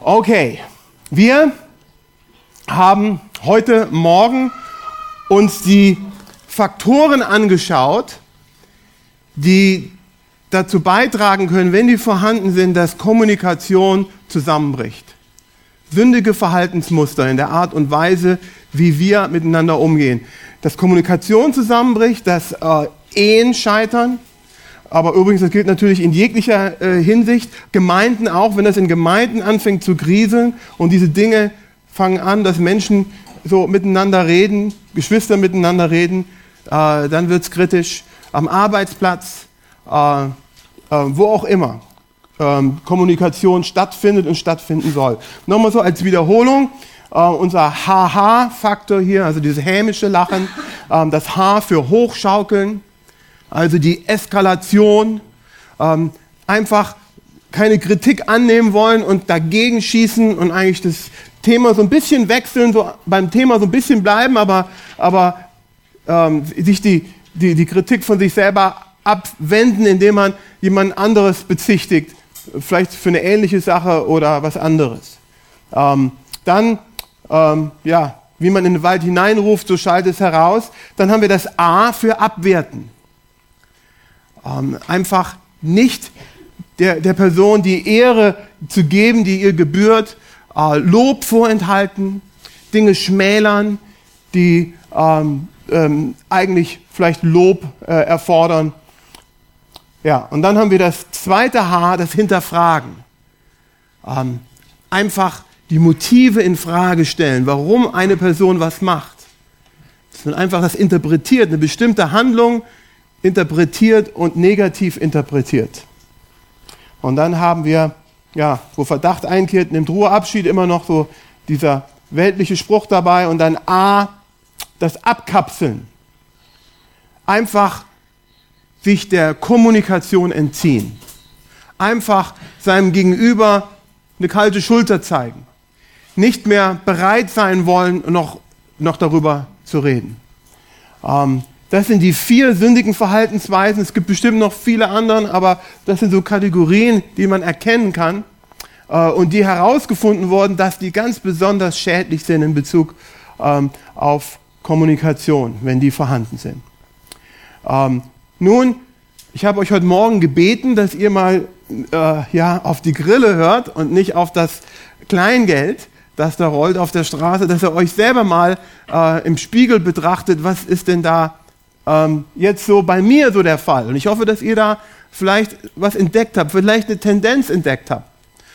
Okay, wir haben heute Morgen uns die Faktoren angeschaut, die dazu beitragen können, wenn die vorhanden sind, dass Kommunikation zusammenbricht. Sündige Verhaltensmuster in der Art und Weise, wie wir miteinander umgehen. Dass Kommunikation zusammenbricht, dass äh, Ehen scheitern, aber übrigens, das gilt natürlich in jeglicher äh, Hinsicht. Gemeinden auch, wenn das in Gemeinden anfängt zu kriseln und diese Dinge fangen an, dass Menschen so miteinander reden, Geschwister miteinander reden, äh, dann wird's kritisch. Am Arbeitsplatz, äh, äh, wo auch immer ähm, Kommunikation stattfindet und stattfinden soll. Nochmal so als Wiederholung. Uh, unser HH-Faktor hier, also dieses hämische Lachen, ähm, das H für Hochschaukeln, also die Eskalation, ähm, einfach keine Kritik annehmen wollen und dagegen schießen und eigentlich das Thema so ein bisschen wechseln, so beim Thema so ein bisschen bleiben, aber, aber ähm, sich die, die, die Kritik von sich selber abwenden, indem man jemand anderes bezichtigt, vielleicht für eine ähnliche Sache oder was anderes. Ähm, dann, ähm, ja, wie man in den Wald hineinruft, so schallt es heraus. Dann haben wir das A für abwerten ähm, einfach nicht der, der Person die Ehre zu geben, die ihr gebührt, äh, Lob vorenthalten, Dinge schmälern, die ähm, ähm, eigentlich vielleicht Lob äh, erfordern. Ja, und dann haben wir das zweite H, das Hinterfragen. Ähm, einfach die Motive in Frage stellen, warum eine Person was macht. Dass man einfach das interpretiert, eine bestimmte Handlung interpretiert und negativ interpretiert. Und dann haben wir, ja, wo Verdacht einkehrt, nimmt Ruhe Abschied immer noch so dieser weltliche Spruch dabei und dann A, das Abkapseln. Einfach sich der Kommunikation entziehen. Einfach seinem Gegenüber eine kalte Schulter zeigen. Nicht mehr bereit sein wollen, noch, noch darüber zu reden. Ähm, das sind die vier sündigen Verhaltensweisen. Es gibt bestimmt noch viele andere, aber das sind so Kategorien, die man erkennen kann äh, und die herausgefunden wurden, dass die ganz besonders schädlich sind in Bezug ähm, auf Kommunikation, wenn die vorhanden sind. Ähm, nun, ich habe euch heute Morgen gebeten, dass ihr mal äh, ja, auf die Grille hört und nicht auf das Kleingeld, das da rollt auf der Straße, dass ihr euch selber mal äh, im Spiegel betrachtet, was ist denn da ähm, jetzt so bei mir so der Fall. Und ich hoffe, dass ihr da vielleicht was entdeckt habt, vielleicht eine Tendenz entdeckt habt.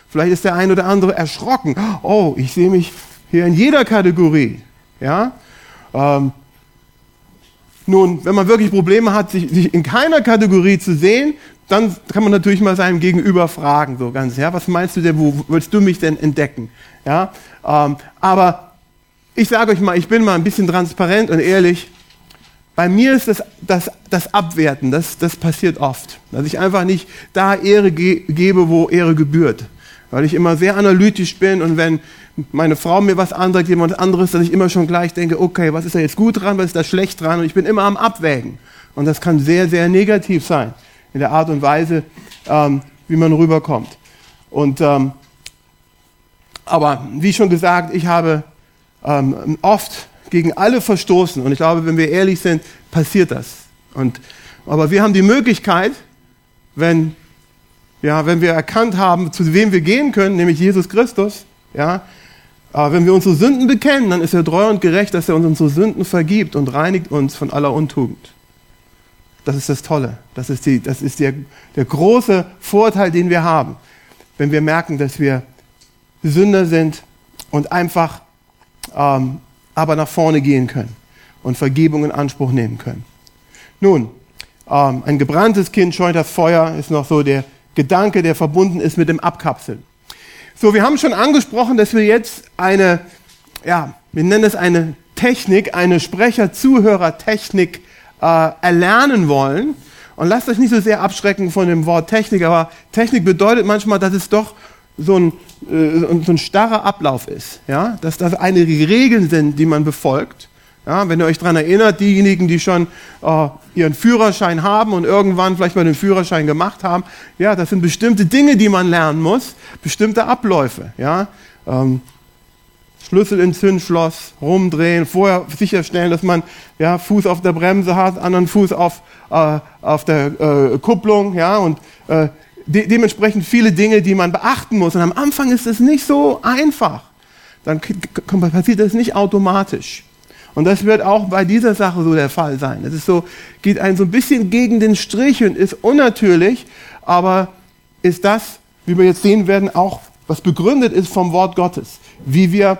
Vielleicht ist der ein oder andere erschrocken. Oh, ich sehe mich hier in jeder Kategorie. Ja? Ähm, nun, wenn man wirklich Probleme hat, sich, sich, in keiner Kategorie zu sehen, dann kann man natürlich mal seinem Gegenüber fragen, so ganz, ja, was meinst du denn, wo willst du mich denn entdecken? Ja, ähm, aber ich sage euch mal, ich bin mal ein bisschen transparent und ehrlich. Bei mir ist das, das, das Abwerten, das, das passiert oft. Dass ich einfach nicht da Ehre ge gebe, wo Ehre gebührt. Weil ich immer sehr analytisch bin und wenn meine Frau mir was andreht, jemand anderes, dass ich immer schon gleich denke, okay, was ist da jetzt gut dran, was ist da schlecht dran? Und ich bin immer am Abwägen. Und das kann sehr, sehr negativ sein in der Art und Weise, ähm, wie man rüberkommt. Und ähm, aber wie schon gesagt, ich habe ähm, oft gegen alle verstoßen. Und ich glaube, wenn wir ehrlich sind, passiert das. Und, aber wir haben die Möglichkeit, wenn, ja, wenn wir erkannt haben, zu wem wir gehen können, nämlich Jesus Christus, ja, äh, wenn wir unsere Sünden bekennen, dann ist er treu und gerecht, dass er uns unsere Sünden vergibt und reinigt uns von aller Untugend. Das ist das Tolle. Das ist, die, das ist der, der große Vorteil, den wir haben, wenn wir merken, dass wir Sünder sind und einfach ähm, aber nach vorne gehen können und Vergebung in Anspruch nehmen können. Nun, ähm, ein gebranntes Kind scheut das Feuer, ist noch so der Gedanke, der verbunden ist mit dem Abkapseln. So, wir haben schon angesprochen, dass wir jetzt eine, ja, wir nennen es eine Technik, eine Sprecher-Zuhörer-Technik äh, erlernen wollen. Und lasst euch nicht so sehr abschrecken von dem Wort Technik, aber Technik bedeutet manchmal, dass es doch so ein, äh, so ein starrer Ablauf ist, ja, dass das einige Regeln sind, die man befolgt, Ja, wenn ihr euch daran erinnert, diejenigen, die schon äh, ihren Führerschein haben und irgendwann vielleicht mal den Führerschein gemacht haben, ja, das sind bestimmte Dinge, die man lernen muss, bestimmte Abläufe. Ja, ähm, Schlüssel ins Zündschloss, rumdrehen, vorher sicherstellen, dass man ja, Fuß auf der Bremse hat, anderen Fuß auf, äh, auf der äh, Kupplung, ja, und äh, de dementsprechend viele Dinge, die man beachten muss. Und am Anfang ist es nicht so einfach. Dann passiert das nicht automatisch. Und das wird auch bei dieser Sache so der Fall sein. Es ist so, geht ein so ein bisschen gegen den Strich und ist unnatürlich, aber ist das, wie wir jetzt sehen werden, auch was begründet ist vom Wort Gottes, wie wir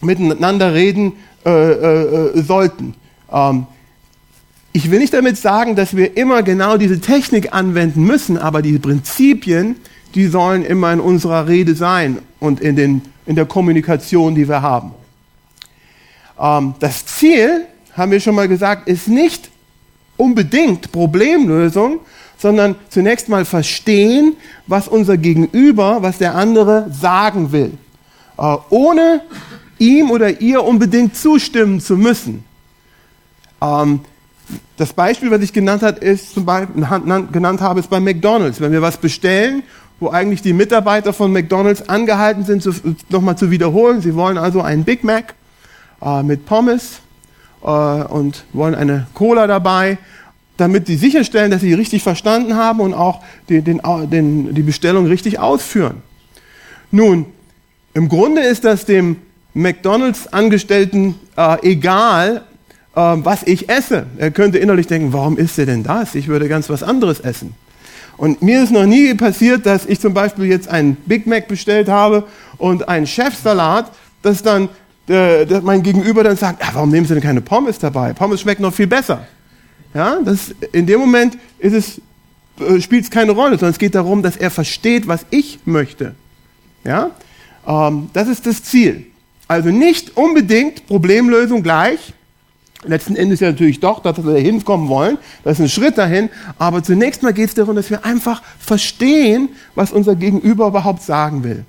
miteinander reden äh, äh, sollten. Ähm, ich will nicht damit sagen, dass wir immer genau diese Technik anwenden müssen, aber die Prinzipien, die sollen immer in unserer Rede sein und in, den, in der Kommunikation, die wir haben. Ähm, das Ziel, haben wir schon mal gesagt, ist nicht unbedingt Problemlösung, sondern zunächst mal verstehen, was unser Gegenüber, was der andere sagen will, äh, ohne ihm oder ihr unbedingt zustimmen zu müssen. Ähm, das Beispiel, was ich genannt, hat, ist zum Beispiel, genannt habe, ist bei McDonald's. Wenn wir was bestellen, wo eigentlich die Mitarbeiter von McDonald's angehalten sind, nochmal zu wiederholen. Sie wollen also einen Big Mac äh, mit Pommes äh, und wollen eine Cola dabei, damit sie sicherstellen, dass sie richtig verstanden haben und auch die, den, den, die Bestellung richtig ausführen. Nun, im Grunde ist das dem McDonalds-Angestellten äh, egal, äh, was ich esse. Er könnte innerlich denken, warum isst er denn das? Ich würde ganz was anderes essen. Und mir ist noch nie passiert, dass ich zum Beispiel jetzt einen Big Mac bestellt habe und einen Chefsalat, dass dann äh, dass mein Gegenüber dann sagt, ah, warum nehmen Sie denn keine Pommes dabei? Pommes schmecken noch viel besser. Ja, das, in dem Moment ist es, äh, spielt es keine Rolle, sondern es geht darum, dass er versteht, was ich möchte. Ja, ähm, das ist das Ziel. Also nicht unbedingt Problemlösung gleich. Letzten Endes ja natürlich doch, dass wir dahin kommen wollen. Das ist ein Schritt dahin. Aber zunächst mal geht es darum, dass wir einfach verstehen, was unser Gegenüber überhaupt sagen will.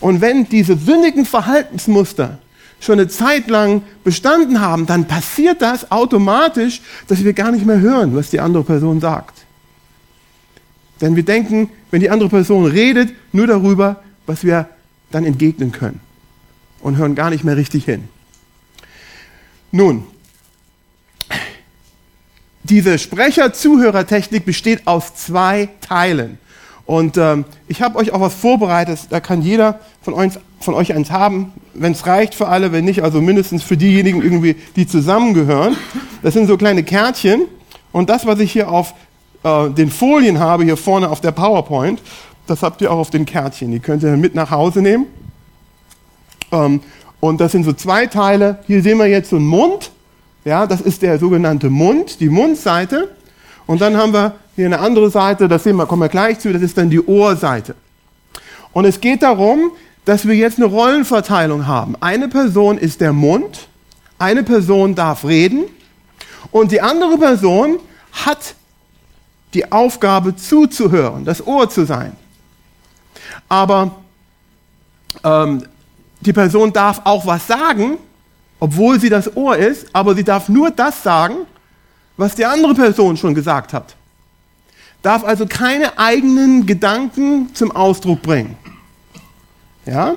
Und wenn diese sündigen Verhaltensmuster schon eine Zeit lang bestanden haben, dann passiert das automatisch, dass wir gar nicht mehr hören, was die andere Person sagt. Denn wir denken, wenn die andere Person redet, nur darüber, was wir dann entgegnen können und hören gar nicht mehr richtig hin. Nun, diese Sprecher-Zuhörer-Technik besteht aus zwei Teilen. Und ähm, ich habe euch auch was vorbereitet, da kann jeder von euch, von euch eins haben, wenn es reicht für alle, wenn nicht, also mindestens für diejenigen irgendwie, die zusammengehören. Das sind so kleine Kärtchen. Und das, was ich hier auf äh, den Folien habe, hier vorne auf der PowerPoint, das habt ihr auch auf den Kärtchen. Die könnt ihr mit nach Hause nehmen. Ähm, und das sind so zwei Teile. Hier sehen wir jetzt so einen Mund. Ja, das ist der sogenannte Mund, die Mundseite. Und dann haben wir hier eine andere Seite, das sehen wir, kommen wir gleich zu, das ist dann die Ohrseite. Und es geht darum, dass wir jetzt eine Rollenverteilung haben. Eine Person ist der Mund, eine Person darf reden und die andere Person hat die Aufgabe zuzuhören, das Ohr zu sein. Aber ähm, die Person darf auch was sagen, obwohl sie das Ohr ist, aber sie darf nur das sagen, was die andere Person schon gesagt hat. Darf also keine eigenen Gedanken zum Ausdruck bringen. Ja?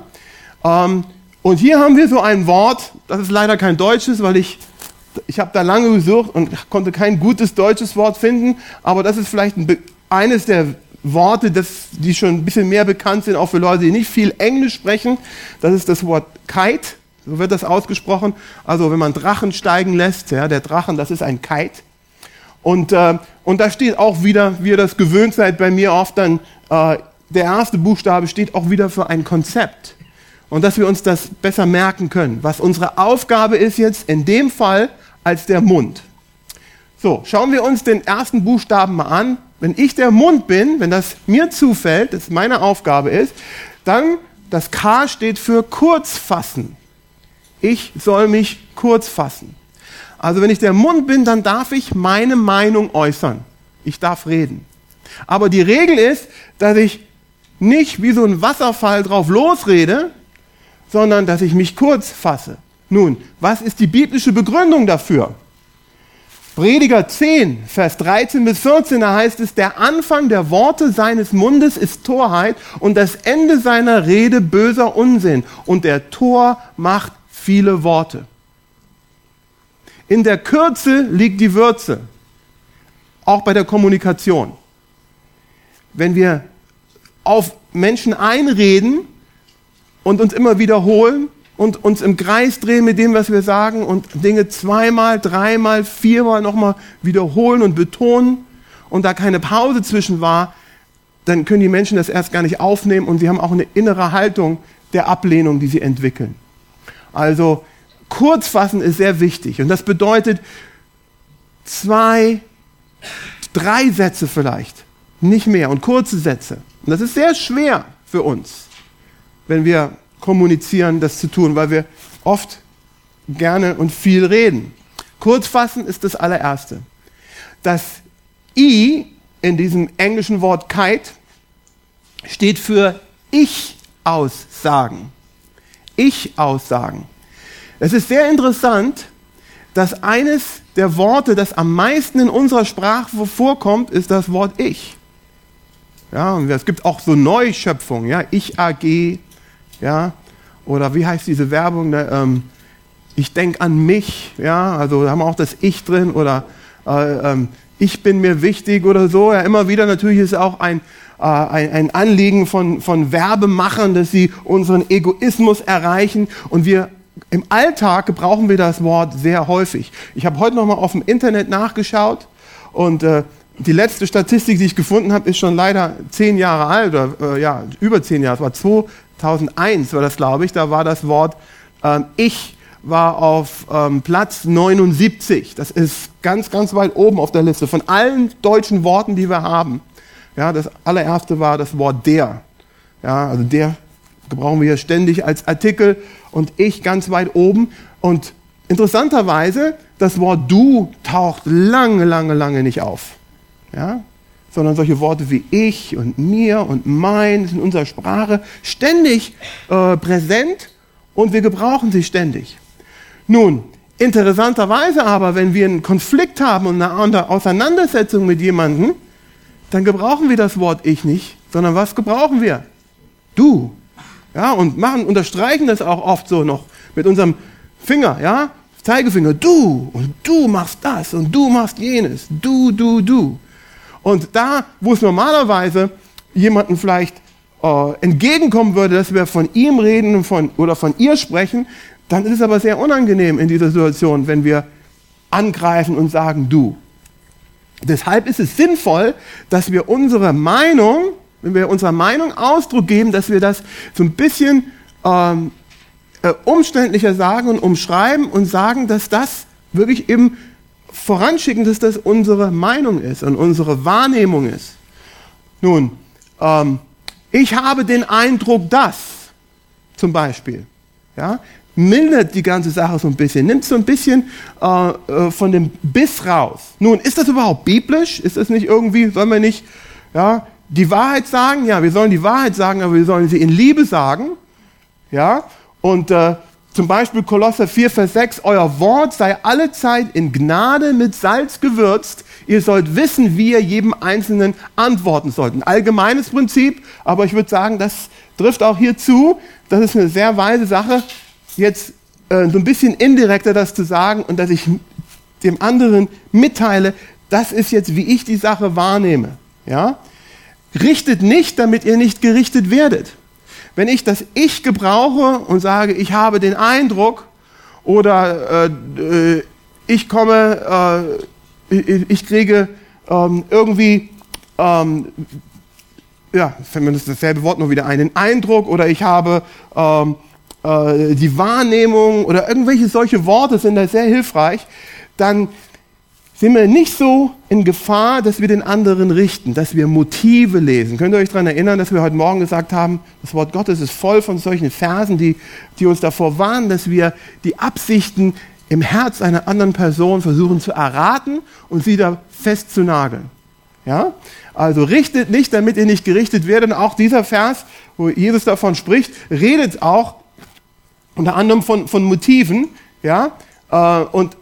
Ähm, und hier haben wir so ein Wort, das ist leider kein deutsches, weil ich, ich habe da lange gesucht und konnte kein gutes deutsches Wort finden, aber das ist vielleicht ein, eines der Worte, das, die schon ein bisschen mehr bekannt sind, auch für Leute, die nicht viel Englisch sprechen. Das ist das Wort Kite, so wird das ausgesprochen. Also wenn man Drachen steigen lässt, ja, der Drachen, das ist ein Kite. Und, äh, und da steht auch wieder, wie ihr das gewöhnt seid bei mir oft, dann äh, der erste Buchstabe steht auch wieder für ein Konzept. Und dass wir uns das besser merken können, was unsere Aufgabe ist jetzt in dem Fall als der Mund. So, schauen wir uns den ersten Buchstaben mal an wenn ich der Mund bin, wenn das mir zufällt, das meine Aufgabe ist, dann das K steht für kurz fassen. Ich soll mich kurz fassen. Also wenn ich der Mund bin, dann darf ich meine Meinung äußern. Ich darf reden. Aber die Regel ist, dass ich nicht wie so ein Wasserfall drauf losrede, sondern dass ich mich kurz fasse. Nun, was ist die biblische Begründung dafür? Prediger 10, Vers 13 bis 14, da heißt es, der Anfang der Worte seines Mundes ist Torheit und das Ende seiner Rede böser Unsinn. Und der Tor macht viele Worte. In der Kürze liegt die Würze, auch bei der Kommunikation. Wenn wir auf Menschen einreden und uns immer wiederholen, und uns im Kreis drehen mit dem, was wir sagen und Dinge zweimal, dreimal, viermal nochmal wiederholen und betonen und da keine Pause zwischen war, dann können die Menschen das erst gar nicht aufnehmen und sie haben auch eine innere Haltung der Ablehnung, die sie entwickeln. Also kurzfassen ist sehr wichtig und das bedeutet zwei, drei Sätze vielleicht, nicht mehr und kurze Sätze. Und das ist sehr schwer für uns, wenn wir kommunizieren, das zu tun, weil wir oft gerne und viel reden. Kurzfassen ist das allererste. Das I in diesem englischen Wort kite steht für Ich-Aussagen. Ich-Aussagen. Es ist sehr interessant, dass eines der Worte, das am meisten in unserer Sprache vorkommt, ist das Wort Ich. Ja, und es gibt auch so Neuschöpfungen, ja, Ich AG, ja, oder wie heißt diese Werbung, ne, ähm, ich denke an mich, ja, also da haben wir auch das Ich drin oder äh, ähm, ich bin mir wichtig oder so, ja, immer wieder natürlich ist auch ein, äh, ein, ein Anliegen von, von Werbemachern, dass sie unseren Egoismus erreichen und wir im Alltag gebrauchen wir das Wort sehr häufig. Ich habe heute nochmal auf dem Internet nachgeschaut und äh, die letzte Statistik, die ich gefunden habe, ist schon leider zehn Jahre alt oder äh, ja über zehn Jahre. Es war 2001 war das, glaube ich. Da war das Wort ähm, Ich war auf ähm, Platz 79. Das ist ganz, ganz weit oben auf der Liste von allen deutschen Worten, die wir haben. Ja, das allererste war das Wort der. Ja, also der gebrauchen wir hier ständig als Artikel und ich ganz weit oben. Und interessanterweise, das Wort du taucht lange, lange, lange nicht auf. Ja, sondern solche Worte wie ich und mir und mein sind in unserer Sprache ständig äh, präsent und wir gebrauchen sie ständig. Nun, interessanterweise aber, wenn wir einen Konflikt haben und eine Auseinandersetzung mit jemandem, dann gebrauchen wir das Wort ich nicht, sondern was gebrauchen wir? Du. Ja, und machen, unterstreichen das auch oft so noch mit unserem Finger, ja? Zeigefinger, du und du machst das und du machst jenes, du, du, du. Und da, wo es normalerweise jemanden vielleicht äh, entgegenkommen würde, dass wir von ihm reden von, oder von ihr sprechen, dann ist es aber sehr unangenehm in dieser Situation, wenn wir angreifen und sagen du. Deshalb ist es sinnvoll, dass wir unsere Meinung, wenn wir unserer Meinung Ausdruck geben, dass wir das so ein bisschen ähm, äh, umständlicher sagen und umschreiben und sagen, dass das wirklich eben voranschicken, dass das unsere Meinung ist und unsere Wahrnehmung ist. Nun, ähm, ich habe den Eindruck, dass, zum Beispiel, ja, mildert die ganze Sache so ein bisschen, nimmt so ein bisschen äh, äh, von dem Biss raus. Nun, ist das überhaupt biblisch? Ist das nicht irgendwie, sollen wir nicht ja, die Wahrheit sagen? Ja, wir sollen die Wahrheit sagen, aber wir sollen sie in Liebe sagen. Ja, und äh, zum Beispiel Kolosser 4, Vers 6, euer Wort sei allezeit in Gnade mit Salz gewürzt. Ihr sollt wissen, wie ihr jedem Einzelnen antworten sollt. Ein allgemeines Prinzip, aber ich würde sagen, das trifft auch hier zu. Das ist eine sehr weise Sache, jetzt äh, so ein bisschen indirekter das zu sagen und dass ich dem anderen mitteile, das ist jetzt, wie ich die Sache wahrnehme. Ja? Richtet nicht, damit ihr nicht gerichtet werdet wenn ich das Ich gebrauche und sage, ich habe den Eindruck oder äh, äh ich komme, äh, ich, kriege ähm, irgendwie, ähm, ja, fällt mir das dasselbe Wort nur wieder ein, den Eindruck oder ich habe ähm, äh, die Wahrnehmung oder irgendwelche solche Worte sind da sehr hilfreich, dann sind wir nicht so in Gefahr, dass wir den anderen richten, dass wir Motive lesen. Könnt ihr euch daran erinnern, dass wir heute Morgen gesagt haben, das Wort Gottes ist voll von solchen Versen, die, die uns davor warnen, dass wir die Absichten im Herz einer anderen Person versuchen zu erraten und sie da festzunageln. Ja? Also richtet nicht, damit ihr nicht gerichtet werdet. Und auch dieser Vers, wo Jesus davon spricht, redet auch unter anderem von, von Motiven, ja, äh, und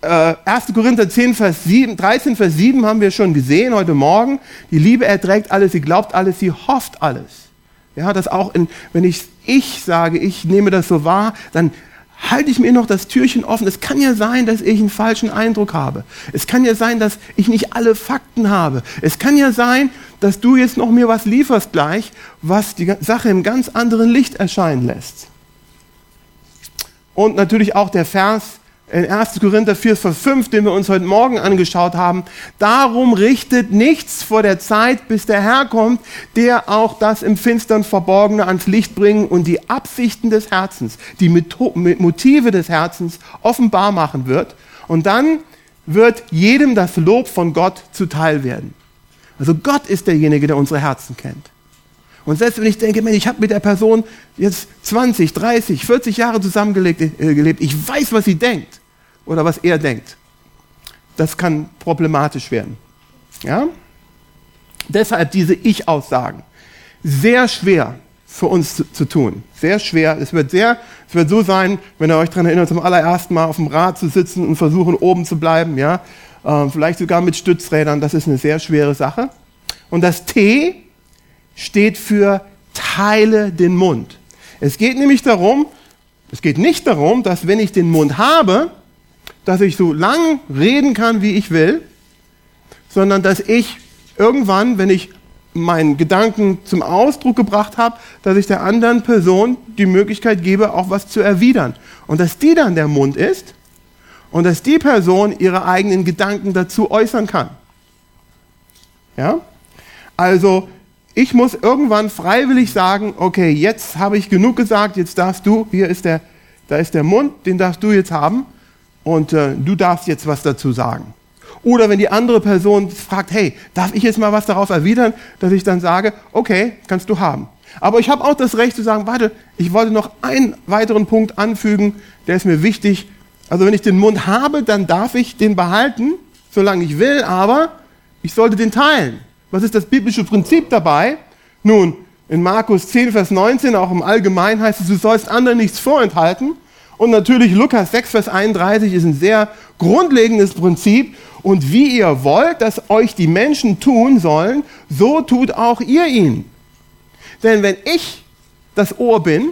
äh, 1. Korinther 10, Vers 7, 13, Vers 7 haben wir schon gesehen heute Morgen. Die Liebe erträgt alles, sie glaubt alles, sie hofft alles. Ja, das auch in, wenn ich ich sage, ich nehme das so wahr, dann halte ich mir noch das Türchen offen. Es kann ja sein, dass ich einen falschen Eindruck habe. Es kann ja sein, dass ich nicht alle Fakten habe. Es kann ja sein, dass du jetzt noch mir was lieferst gleich, was die Sache im ganz anderen Licht erscheinen lässt. Und natürlich auch der Vers in 1. Korinther 4, Vers 5, den wir uns heute Morgen angeschaut haben. Darum richtet nichts vor der Zeit, bis der Herr kommt, der auch das im Finstern Verborgene ans Licht bringen und die Absichten des Herzens, die Motive des Herzens offenbar machen wird. Und dann wird jedem das Lob von Gott zuteil werden. Also Gott ist derjenige, der unsere Herzen kennt. Und selbst wenn ich denke, Mensch, ich habe mit der Person jetzt 20, 30, 40 Jahre zusammengelebt, äh, gelebt, ich weiß, was sie denkt oder was er denkt. Das kann problematisch werden. Ja? Deshalb diese Ich-Aussagen. Sehr schwer für uns zu, zu, tun. Sehr schwer. Es wird sehr, es wird so sein, wenn ihr euch daran erinnert, zum allerersten Mal auf dem Rad zu sitzen und versuchen, oben zu bleiben, ja. Äh, vielleicht sogar mit Stützrädern. Das ist eine sehr schwere Sache. Und das T steht für teile den Mund. Es geht nämlich darum, es geht nicht darum, dass wenn ich den Mund habe, dass ich so lang reden kann, wie ich will, sondern dass ich irgendwann, wenn ich meinen Gedanken zum Ausdruck gebracht habe, dass ich der anderen Person die Möglichkeit gebe, auch was zu erwidern. Und dass die dann der Mund ist und dass die Person ihre eigenen Gedanken dazu äußern kann. Ja? Also, ich muss irgendwann freiwillig sagen, okay, jetzt habe ich genug gesagt, jetzt darfst du, hier ist der, da ist der Mund, den darfst du jetzt haben und äh, du darfst jetzt was dazu sagen. Oder wenn die andere Person fragt, hey, darf ich jetzt mal was darauf erwidern, dass ich dann sage, okay, kannst du haben. Aber ich habe auch das Recht zu sagen, warte, ich wollte noch einen weiteren Punkt anfügen, der ist mir wichtig. Also wenn ich den Mund habe, dann darf ich den behalten, solange ich will, aber ich sollte den teilen. Was ist das biblische Prinzip dabei? Nun, in Markus 10, Vers 19, auch im Allgemeinen heißt es, du sollst anderen nichts vorenthalten. Und natürlich Lukas 6, Vers 31 ist ein sehr grundlegendes Prinzip. Und wie ihr wollt, dass euch die Menschen tun sollen, so tut auch ihr ihnen. Denn wenn ich das Ohr bin,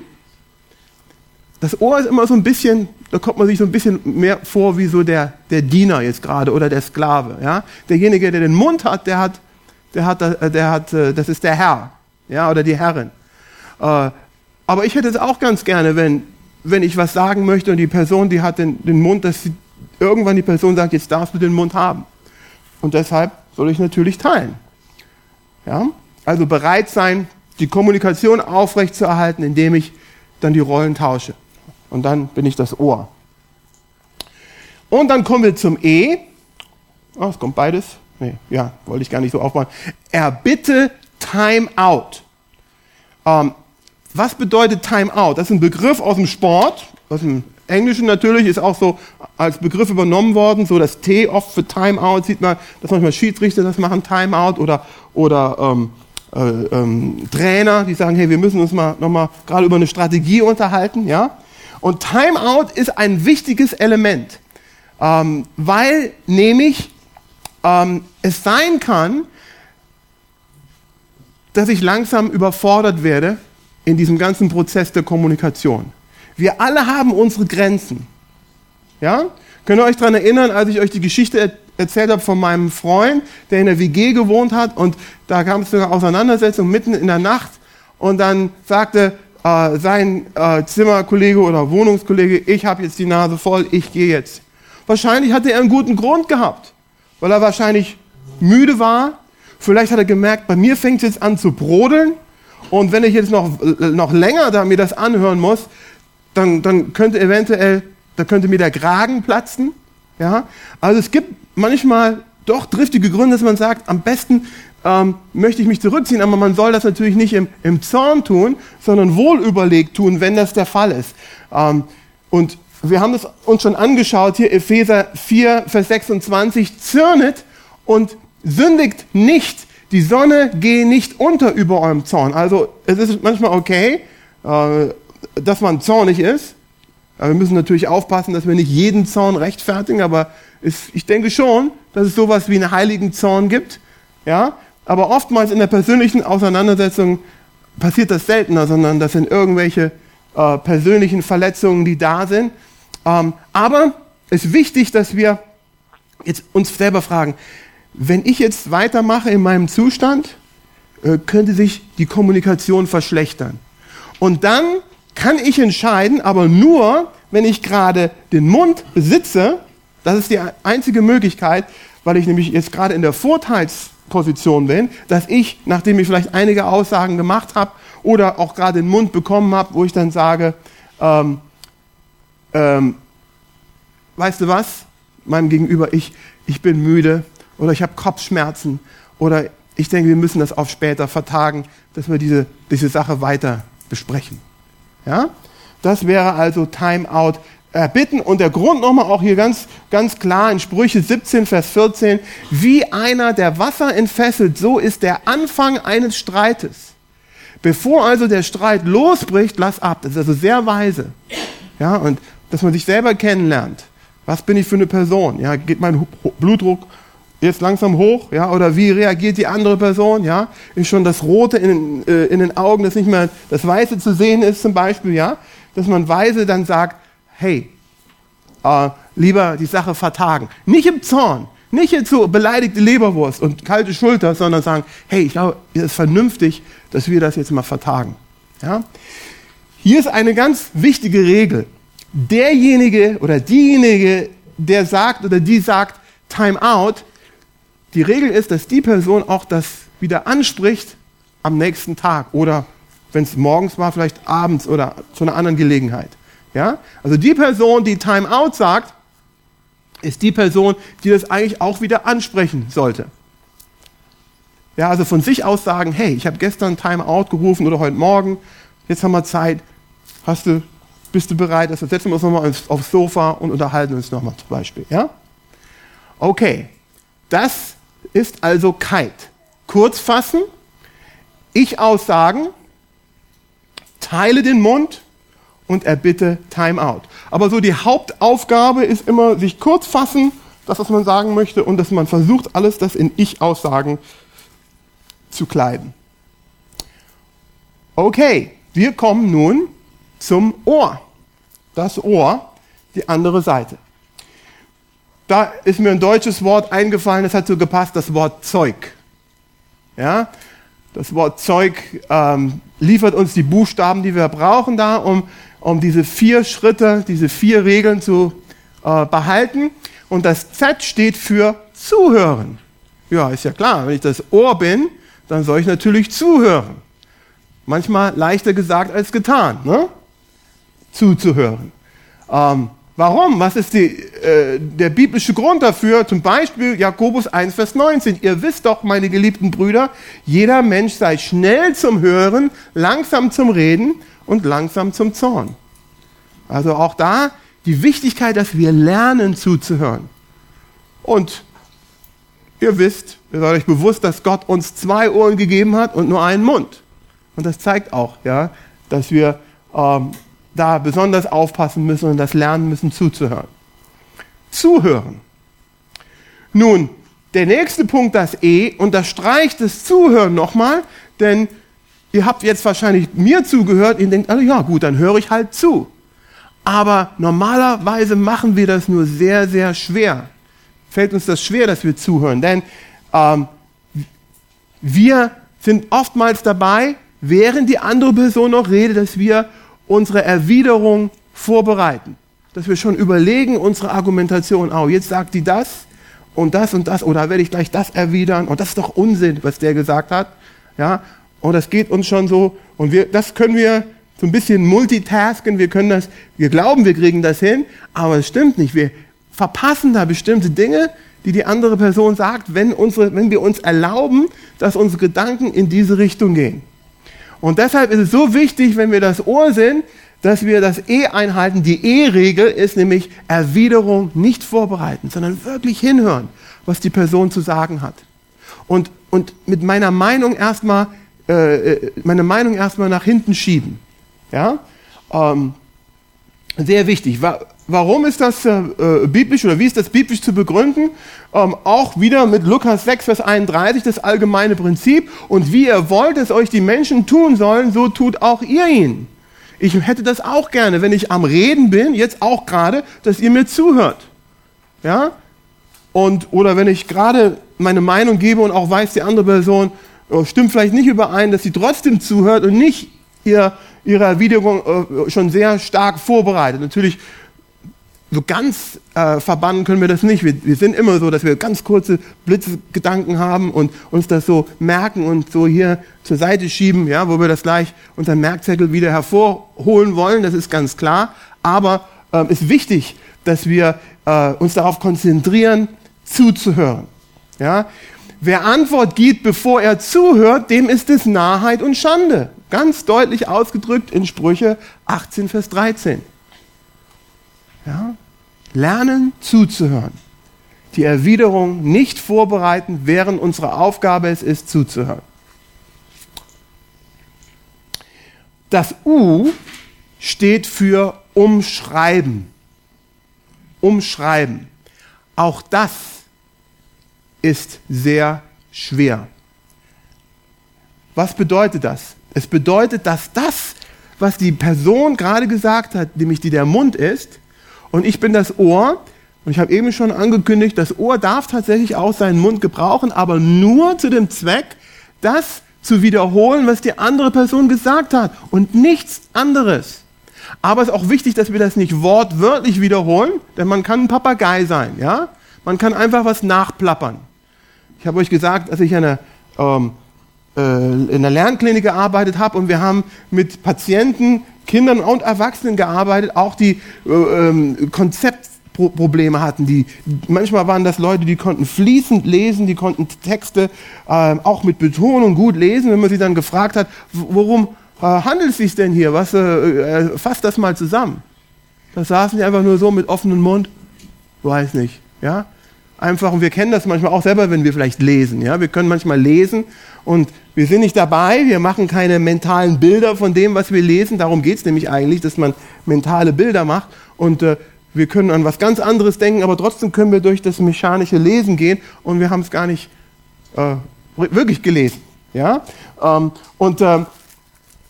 das Ohr ist immer so ein bisschen, da kommt man sich so ein bisschen mehr vor wie so der, der Diener jetzt gerade oder der Sklave. Ja? Derjenige, der den Mund hat, der hat der hat, äh, der hat, äh, das ist der Herr, ja, oder die Herrin. Äh, aber ich hätte es auch ganz gerne, wenn, wenn ich was sagen möchte und die Person, die hat den, den Mund, dass sie, irgendwann die Person sagt, jetzt darfst du den Mund haben. Und deshalb soll ich natürlich teilen. Ja? Also bereit sein, die Kommunikation aufrechtzuerhalten, indem ich dann die Rollen tausche. Und dann bin ich das Ohr. Und dann kommen wir zum E. Oh, es kommt beides. Nee, ja, wollte ich gar nicht so aufbauen. Erbitte Time Out. Ähm, was bedeutet Time Out? Das ist ein Begriff aus dem Sport, aus dem Englischen natürlich, ist auch so als Begriff übernommen worden. So das T oft für Time Out sieht man, dass manchmal Schiedsrichter das machen, Time Out oder, oder ähm, äh, ähm, Trainer, die sagen, hey, wir müssen uns mal nochmal gerade über eine Strategie unterhalten. ja. Und Time Out ist ein wichtiges Element, ähm, weil nämlich ähm, es sein kann, dass ich langsam überfordert werde in diesem ganzen Prozess der Kommunikation. Wir alle haben unsere Grenzen. Ja? Könnt ihr euch daran erinnern, als ich euch die Geschichte erzählt habe von meinem Freund, der in der WG gewohnt hat und da kam es zu einer Auseinandersetzung mitten in der Nacht und dann sagte äh, sein äh, Zimmerkollege oder Wohnungskollege, ich habe jetzt die Nase voll, ich gehe jetzt. Wahrscheinlich hatte er einen guten Grund gehabt weil er wahrscheinlich müde war. Vielleicht hat er gemerkt, bei mir fängt es jetzt an zu brodeln. Und wenn ich jetzt noch, noch länger da mir das anhören muss, dann, dann könnte eventuell, da könnte mir der Kragen platzen. Ja? Also es gibt manchmal doch driftige Gründe, dass man sagt, am besten ähm, möchte ich mich zurückziehen, aber man soll das natürlich nicht im, im Zorn tun, sondern wohl überlegt tun, wenn das der Fall ist. Ähm, und wir haben es uns schon angeschaut hier, Epheser 4, Vers 26, zürnet und sündigt nicht. Die Sonne gehe nicht unter über eurem Zorn. Also es ist manchmal okay, äh, dass man zornig ist. Wir müssen natürlich aufpassen, dass wir nicht jeden Zorn rechtfertigen, aber ich denke schon, dass es sowas wie einen heiligen Zorn gibt. Ja? Aber oftmals in der persönlichen Auseinandersetzung passiert das seltener, sondern das sind irgendwelche äh, persönlichen Verletzungen, die da sind. Ähm, aber es ist wichtig, dass wir jetzt uns selber fragen, wenn ich jetzt weitermache in meinem Zustand, äh, könnte sich die Kommunikation verschlechtern. Und dann kann ich entscheiden, aber nur, wenn ich gerade den Mund besitze, das ist die einzige Möglichkeit, weil ich nämlich jetzt gerade in der Vorteilsposition bin, dass ich, nachdem ich vielleicht einige Aussagen gemacht habe oder auch gerade den Mund bekommen habe, wo ich dann sage, ähm, ähm, weißt du was, meinem Gegenüber, ich, ich bin müde oder ich habe Kopfschmerzen oder ich denke, wir müssen das auf später vertagen, dass wir diese, diese Sache weiter besprechen. Ja? Das wäre also Timeout erbitten. Und der Grund nochmal auch hier ganz, ganz klar in Sprüche 17, Vers 14. Wie einer, der Wasser entfesselt, so ist der Anfang eines Streites. Bevor also der Streit losbricht, lass ab. Das ist also sehr weise. Ja, und dass man sich selber kennenlernt. Was bin ich für eine Person? Ja, geht mein Blutdruck jetzt langsam hoch, ja, oder wie reagiert die andere Person, ja, ist schon das Rote in, äh, in den Augen, dass nicht mehr das Weiße zu sehen ist zum Beispiel, ja, dass man weise dann sagt, hey, äh, lieber die Sache vertagen. Nicht im Zorn, nicht jetzt so beleidigte Leberwurst und kalte Schulter, sondern sagen, hey, ich glaube, es ist vernünftig, dass wir das jetzt mal vertagen. Ja? Hier ist eine ganz wichtige Regel. Derjenige oder diejenige, der sagt oder die sagt, Time out, die Regel ist, dass die Person auch das wieder anspricht am nächsten Tag oder wenn es morgens war, vielleicht abends oder zu einer anderen Gelegenheit. Ja? Also die Person, die Time Out sagt, ist die Person, die das eigentlich auch wieder ansprechen sollte. Ja, also von sich aus sagen, hey, ich habe gestern Time Out gerufen oder heute Morgen, jetzt haben wir Zeit, hast du, bist du bereit, also setzen wir uns nochmal aufs Sofa und unterhalten uns nochmal zum Beispiel. Ja? Okay, das ist also kalt. Kurz fassen, ich aussagen, teile den Mund und erbitte Timeout. Aber so die Hauptaufgabe ist immer, sich kurz fassen, das, was man sagen möchte, und dass man versucht, alles das in Ich-Aussagen zu kleiden. Okay, wir kommen nun zum Ohr. Das Ohr, die andere Seite da ist mir ein deutsches Wort eingefallen, das hat so gepasst, das Wort Zeug. Ja, das Wort Zeug ähm, liefert uns die Buchstaben, die wir brauchen da, um, um diese vier Schritte, diese vier Regeln zu äh, behalten. Und das Z steht für Zuhören. Ja, ist ja klar, wenn ich das Ohr bin, dann soll ich natürlich zuhören. Manchmal leichter gesagt als getan, ne? Zuzuhören. Ähm, Warum? Was ist die, äh, der biblische Grund dafür? Zum Beispiel Jakobus 1, Vers 19. Ihr wisst doch, meine geliebten Brüder, jeder Mensch sei schnell zum Hören, langsam zum Reden und langsam zum Zorn. Also auch da die Wichtigkeit, dass wir lernen zuzuhören. Und ihr wisst, ihr seid euch bewusst, dass Gott uns zwei Ohren gegeben hat und nur einen Mund. Und das zeigt auch, ja, dass wir ähm, da besonders aufpassen müssen und das lernen müssen zuzuhören. Zuhören. Nun, der nächste Punkt, das E, unterstreicht das Zuhören nochmal, denn ihr habt jetzt wahrscheinlich mir zugehört, ihr denkt, also ja gut, dann höre ich halt zu. Aber normalerweise machen wir das nur sehr, sehr schwer. Fällt uns das schwer, dass wir zuhören, denn ähm, wir sind oftmals dabei, während die andere Person noch redet, dass wir unsere Erwiderung vorbereiten. Dass wir schon überlegen, unsere Argumentation, oh, jetzt sagt die das und das und das, oder werde ich gleich das erwidern, und das ist doch Unsinn, was der gesagt hat. Ja, und das geht uns schon so, und wir, das können wir so ein bisschen multitasken, wir können das, wir glauben, wir kriegen das hin, aber es stimmt nicht. Wir verpassen da bestimmte Dinge, die die andere Person sagt, wenn, unsere, wenn wir uns erlauben, dass unsere Gedanken in diese Richtung gehen. Und deshalb ist es so wichtig, wenn wir das Ohr sind, dass wir das E einhalten. Die E-Regel ist nämlich Erwiderung nicht vorbereiten, sondern wirklich hinhören, was die Person zu sagen hat. Und, und mit meiner Meinung erstmal, äh, äh meine Meinung erstmal nach hinten schieben. Ja? ähm, sehr wichtig. Warum ist das äh, äh, biblisch oder wie ist das biblisch zu begründen? Ähm, auch wieder mit Lukas 6, Vers 31 das allgemeine Prinzip. Und wie ihr wollt, dass euch die Menschen tun sollen, so tut auch ihr ihn. Ich hätte das auch gerne, wenn ich am Reden bin, jetzt auch gerade, dass ihr mir zuhört. Ja? Und, oder wenn ich gerade meine Meinung gebe und auch weiß, die andere Person oh, stimmt vielleicht nicht überein, dass sie trotzdem zuhört und nicht ihr, ihre Erwiderung äh, schon sehr stark vorbereitet. Natürlich so ganz äh, verbannen können wir das nicht. Wir, wir, sind immer so, dass wir ganz kurze Blitzgedanken haben und uns das so merken und so hier zur Seite schieben, ja, wo wir das gleich unseren Merkzettel wieder hervorholen wollen. Das ist ganz klar. Aber ähm, ist wichtig, dass wir äh, uns darauf konzentrieren, zuzuhören. Ja? Wer Antwort gibt, bevor er zuhört, dem ist es Narrheit und Schande. Ganz deutlich ausgedrückt in Sprüche 18, Vers 13. Ja? Lernen zuzuhören. Die Erwiderung nicht vorbereiten, während unsere Aufgabe es ist, zuzuhören. Das U steht für umschreiben. Umschreiben. Auch das ist sehr schwer. Was bedeutet das? Es bedeutet, dass das, was die Person gerade gesagt hat, nämlich die der Mund ist, und ich bin das Ohr. Und ich habe eben schon angekündigt, das Ohr darf tatsächlich auch seinen Mund gebrauchen, aber nur zu dem Zweck, das zu wiederholen, was die andere Person gesagt hat und nichts anderes. Aber es ist auch wichtig, dass wir das nicht wortwörtlich wiederholen, denn man kann ein Papagei sein, ja? Man kann einfach was nachplappern. Ich habe euch gesagt, dass ich eine, ähm, äh, in einer Lernklinik gearbeitet habe und wir haben mit Patienten Kindern und Erwachsenen gearbeitet, auch die äh, ähm, Konzeptprobleme hatten. Die, manchmal waren das Leute, die konnten fließend lesen, die konnten Texte äh, auch mit Betonung gut lesen. Wenn man sie dann gefragt hat, worum äh, handelt es sich denn hier? Was, äh, äh, fasst das mal zusammen. Da saßen die einfach nur so mit offenem Mund. Weiß nicht. Ja? Einfach, und wir kennen das manchmal auch selber, wenn wir vielleicht lesen. Ja? Wir können manchmal lesen und wir sind nicht dabei, wir machen keine mentalen Bilder von dem, was wir lesen. Darum geht es nämlich eigentlich, dass man mentale Bilder macht. Und äh, wir können an was ganz anderes denken, aber trotzdem können wir durch das mechanische Lesen gehen und wir haben es gar nicht äh, wirklich gelesen. Ja? Ähm, und, äh,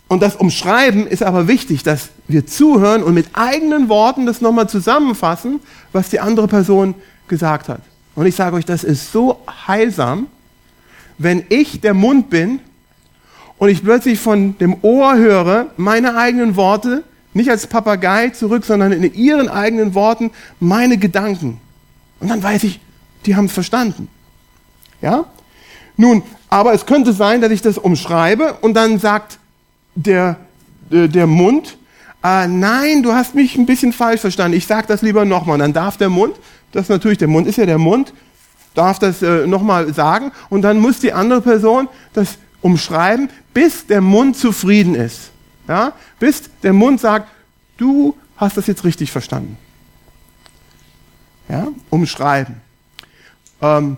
und das Umschreiben ist aber wichtig, dass wir zuhören und mit eigenen Worten das nochmal zusammenfassen, was die andere Person gesagt hat. Und ich sage euch, das ist so heilsam, wenn ich der Mund bin und ich plötzlich von dem Ohr höre, meine eigenen Worte, nicht als Papagei zurück, sondern in ihren eigenen Worten meine Gedanken. Und dann weiß ich, die haben es verstanden. Ja? Nun, aber es könnte sein, dass ich das umschreibe und dann sagt der, äh, der Mund, äh, nein, du hast mich ein bisschen falsch verstanden, ich sage das lieber nochmal. Und dann darf der Mund, das ist natürlich der Mund, ist ja der Mund, darf das äh, nochmal sagen und dann muss die andere Person das umschreiben, bis der Mund zufrieden ist. Ja? Bis der Mund sagt, du hast das jetzt richtig verstanden. Ja? Umschreiben. Ähm,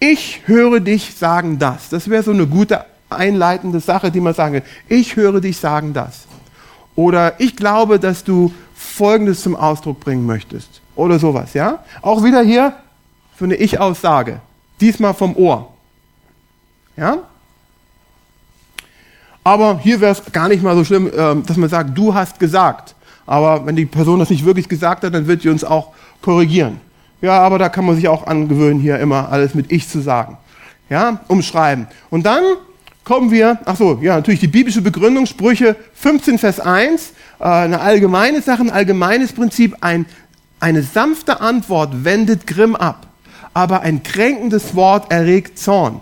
ich höre dich sagen das. Das wäre so eine gute einleitende Sache, die man sagen kann. Ich höre dich sagen das. Oder ich glaube, dass du Folgendes zum Ausdruck bringen möchtest. Oder sowas, ja? Auch wieder hier so eine Ich-Aussage. Diesmal vom Ohr. Ja? Aber hier wäre es gar nicht mal so schlimm, ähm, dass man sagt, du hast gesagt. Aber wenn die Person das nicht wirklich gesagt hat, dann wird sie uns auch korrigieren. Ja, aber da kann man sich auch angewöhnen, hier immer alles mit Ich zu sagen. Ja, umschreiben. Und dann kommen wir, ach so, ja, natürlich die biblische Begründung, Sprüche 15, Vers 1, äh, eine allgemeine Sache, ein allgemeines Prinzip, ein, eine sanfte Antwort wendet Grimm ab aber ein kränkendes Wort erregt Zorn.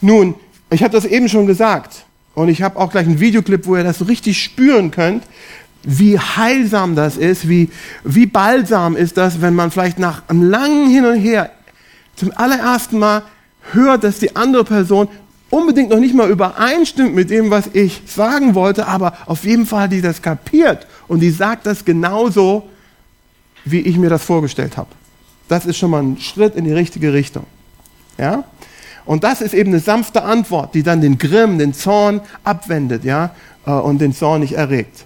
Nun, ich habe das eben schon gesagt und ich habe auch gleich einen Videoclip, wo ihr das so richtig spüren könnt, wie heilsam das ist, wie, wie balsam ist das, wenn man vielleicht nach einem langen Hin und Her zum allerersten Mal hört, dass die andere Person unbedingt noch nicht mal übereinstimmt mit dem, was ich sagen wollte, aber auf jeden Fall die das kapiert und die sagt das genauso, wie ich mir das vorgestellt habe. Das ist schon mal ein Schritt in die richtige Richtung. Ja? Und das ist eben eine sanfte Antwort, die dann den Grimm, den Zorn abwendet, ja, äh, und den Zorn nicht erregt.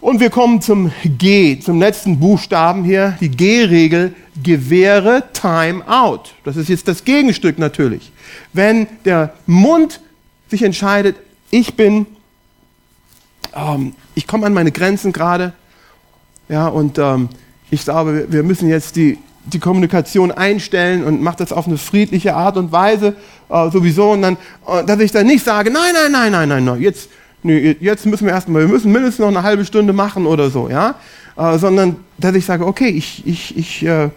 Und wir kommen zum G, zum letzten Buchstaben hier, die G-Regel, gewähre Time out. Das ist jetzt das Gegenstück natürlich. Wenn der Mund sich entscheidet, ich bin, ähm, ich komme an meine Grenzen gerade, ja, und ähm, ich glaube, wir müssen jetzt die, die Kommunikation einstellen und macht das auf eine friedliche Art und Weise äh, sowieso. Und dann, äh, dass ich dann nicht sage, nein, nein, nein, nein, nein, nein, jetzt, nee, jetzt müssen wir erstmal, wir müssen mindestens noch eine halbe Stunde machen oder so, ja, äh, sondern dass ich sage, okay, ich, ich, ich äh, äh,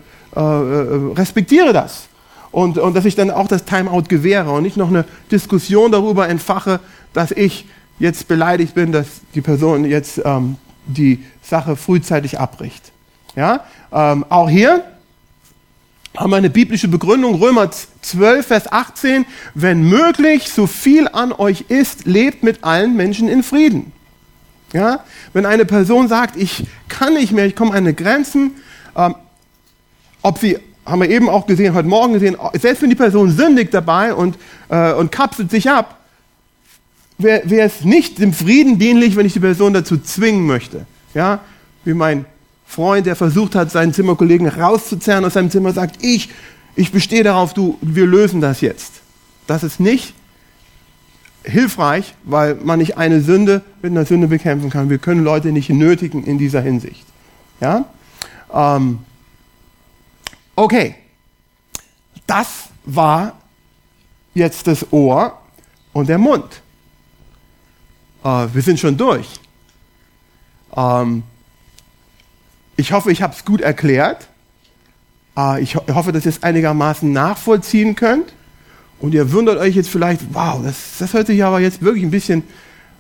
respektiere das. Und, und dass ich dann auch das Timeout gewähre und nicht noch eine Diskussion darüber entfache, dass ich jetzt beleidigt bin, dass die Person jetzt ähm, die Sache frühzeitig abbricht. Ja, ähm, auch hier haben wir eine biblische Begründung, Römer 12, Vers 18, wenn möglich, so viel an euch ist, lebt mit allen Menschen in Frieden. Ja, wenn eine Person sagt, ich kann nicht mehr, ich komme an eine Grenzen, ähm, ob sie, haben wir eben auch gesehen, heute Morgen gesehen, selbst wenn die Person sündigt dabei und, äh, und kapselt sich ab, wäre wär es nicht dem Frieden dienlich, wenn ich die Person dazu zwingen möchte. Ja, wie mein Freund, der versucht hat, seinen Zimmerkollegen rauszuzerren aus seinem Zimmer, sagt, ich, ich bestehe darauf, du, wir lösen das jetzt. Das ist nicht hilfreich, weil man nicht eine Sünde mit einer Sünde bekämpfen kann. Wir können Leute nicht nötigen in dieser Hinsicht. Ja? Ähm, okay, das war jetzt das Ohr und der Mund. Äh, wir sind schon durch. Ähm, ich hoffe, ich habe es gut erklärt. Äh, ich ho hoffe, dass ihr es einigermaßen nachvollziehen könnt. Und ihr wundert euch jetzt vielleicht, wow, das, das hört sich aber jetzt wirklich ein bisschen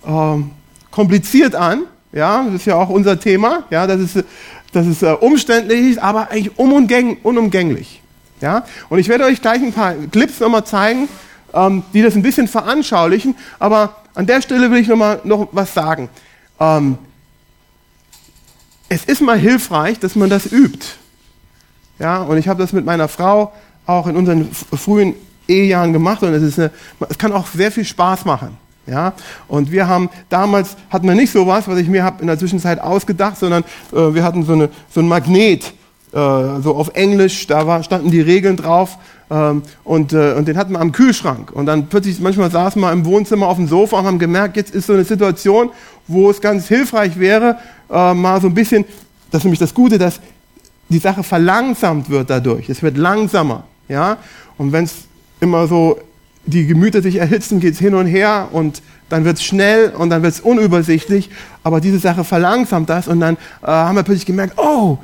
ähm, kompliziert an. Ja, das ist ja auch unser Thema. Ja, das ist, das ist äh, umständlich, aber eigentlich unumgänglich. Ja, und ich werde euch gleich ein paar Clips nochmal zeigen, ähm, die das ein bisschen veranschaulichen. Aber an der Stelle will ich nochmal noch was sagen. Ähm, es ist mal hilfreich, dass man das übt. Ja, und ich habe das mit meiner Frau auch in unseren frühen Ehejahren gemacht und es, ist eine, es kann auch sehr viel Spaß machen. Ja, und wir haben damals hatten wir nicht sowas, was ich mir habe in der Zwischenzeit ausgedacht, sondern äh, wir hatten so, eine, so ein Magnet, äh, so auf Englisch, da war, standen die Regeln drauf und, äh, und den hatten wir am Kühlschrank. Und dann plötzlich, manchmal saßen wir im Wohnzimmer auf dem Sofa und haben gemerkt, jetzt ist so eine Situation, wo es ganz hilfreich wäre, äh, mal so ein bisschen, das ist nämlich das Gute, dass die Sache verlangsamt wird dadurch. Es wird langsamer. Ja? Und wenn es immer so, die Gemüter sich erhitzen, geht es hin und her und dann wird es schnell und dann wird es unübersichtlich. Aber diese Sache verlangsamt das und dann äh, haben wir plötzlich gemerkt, oh,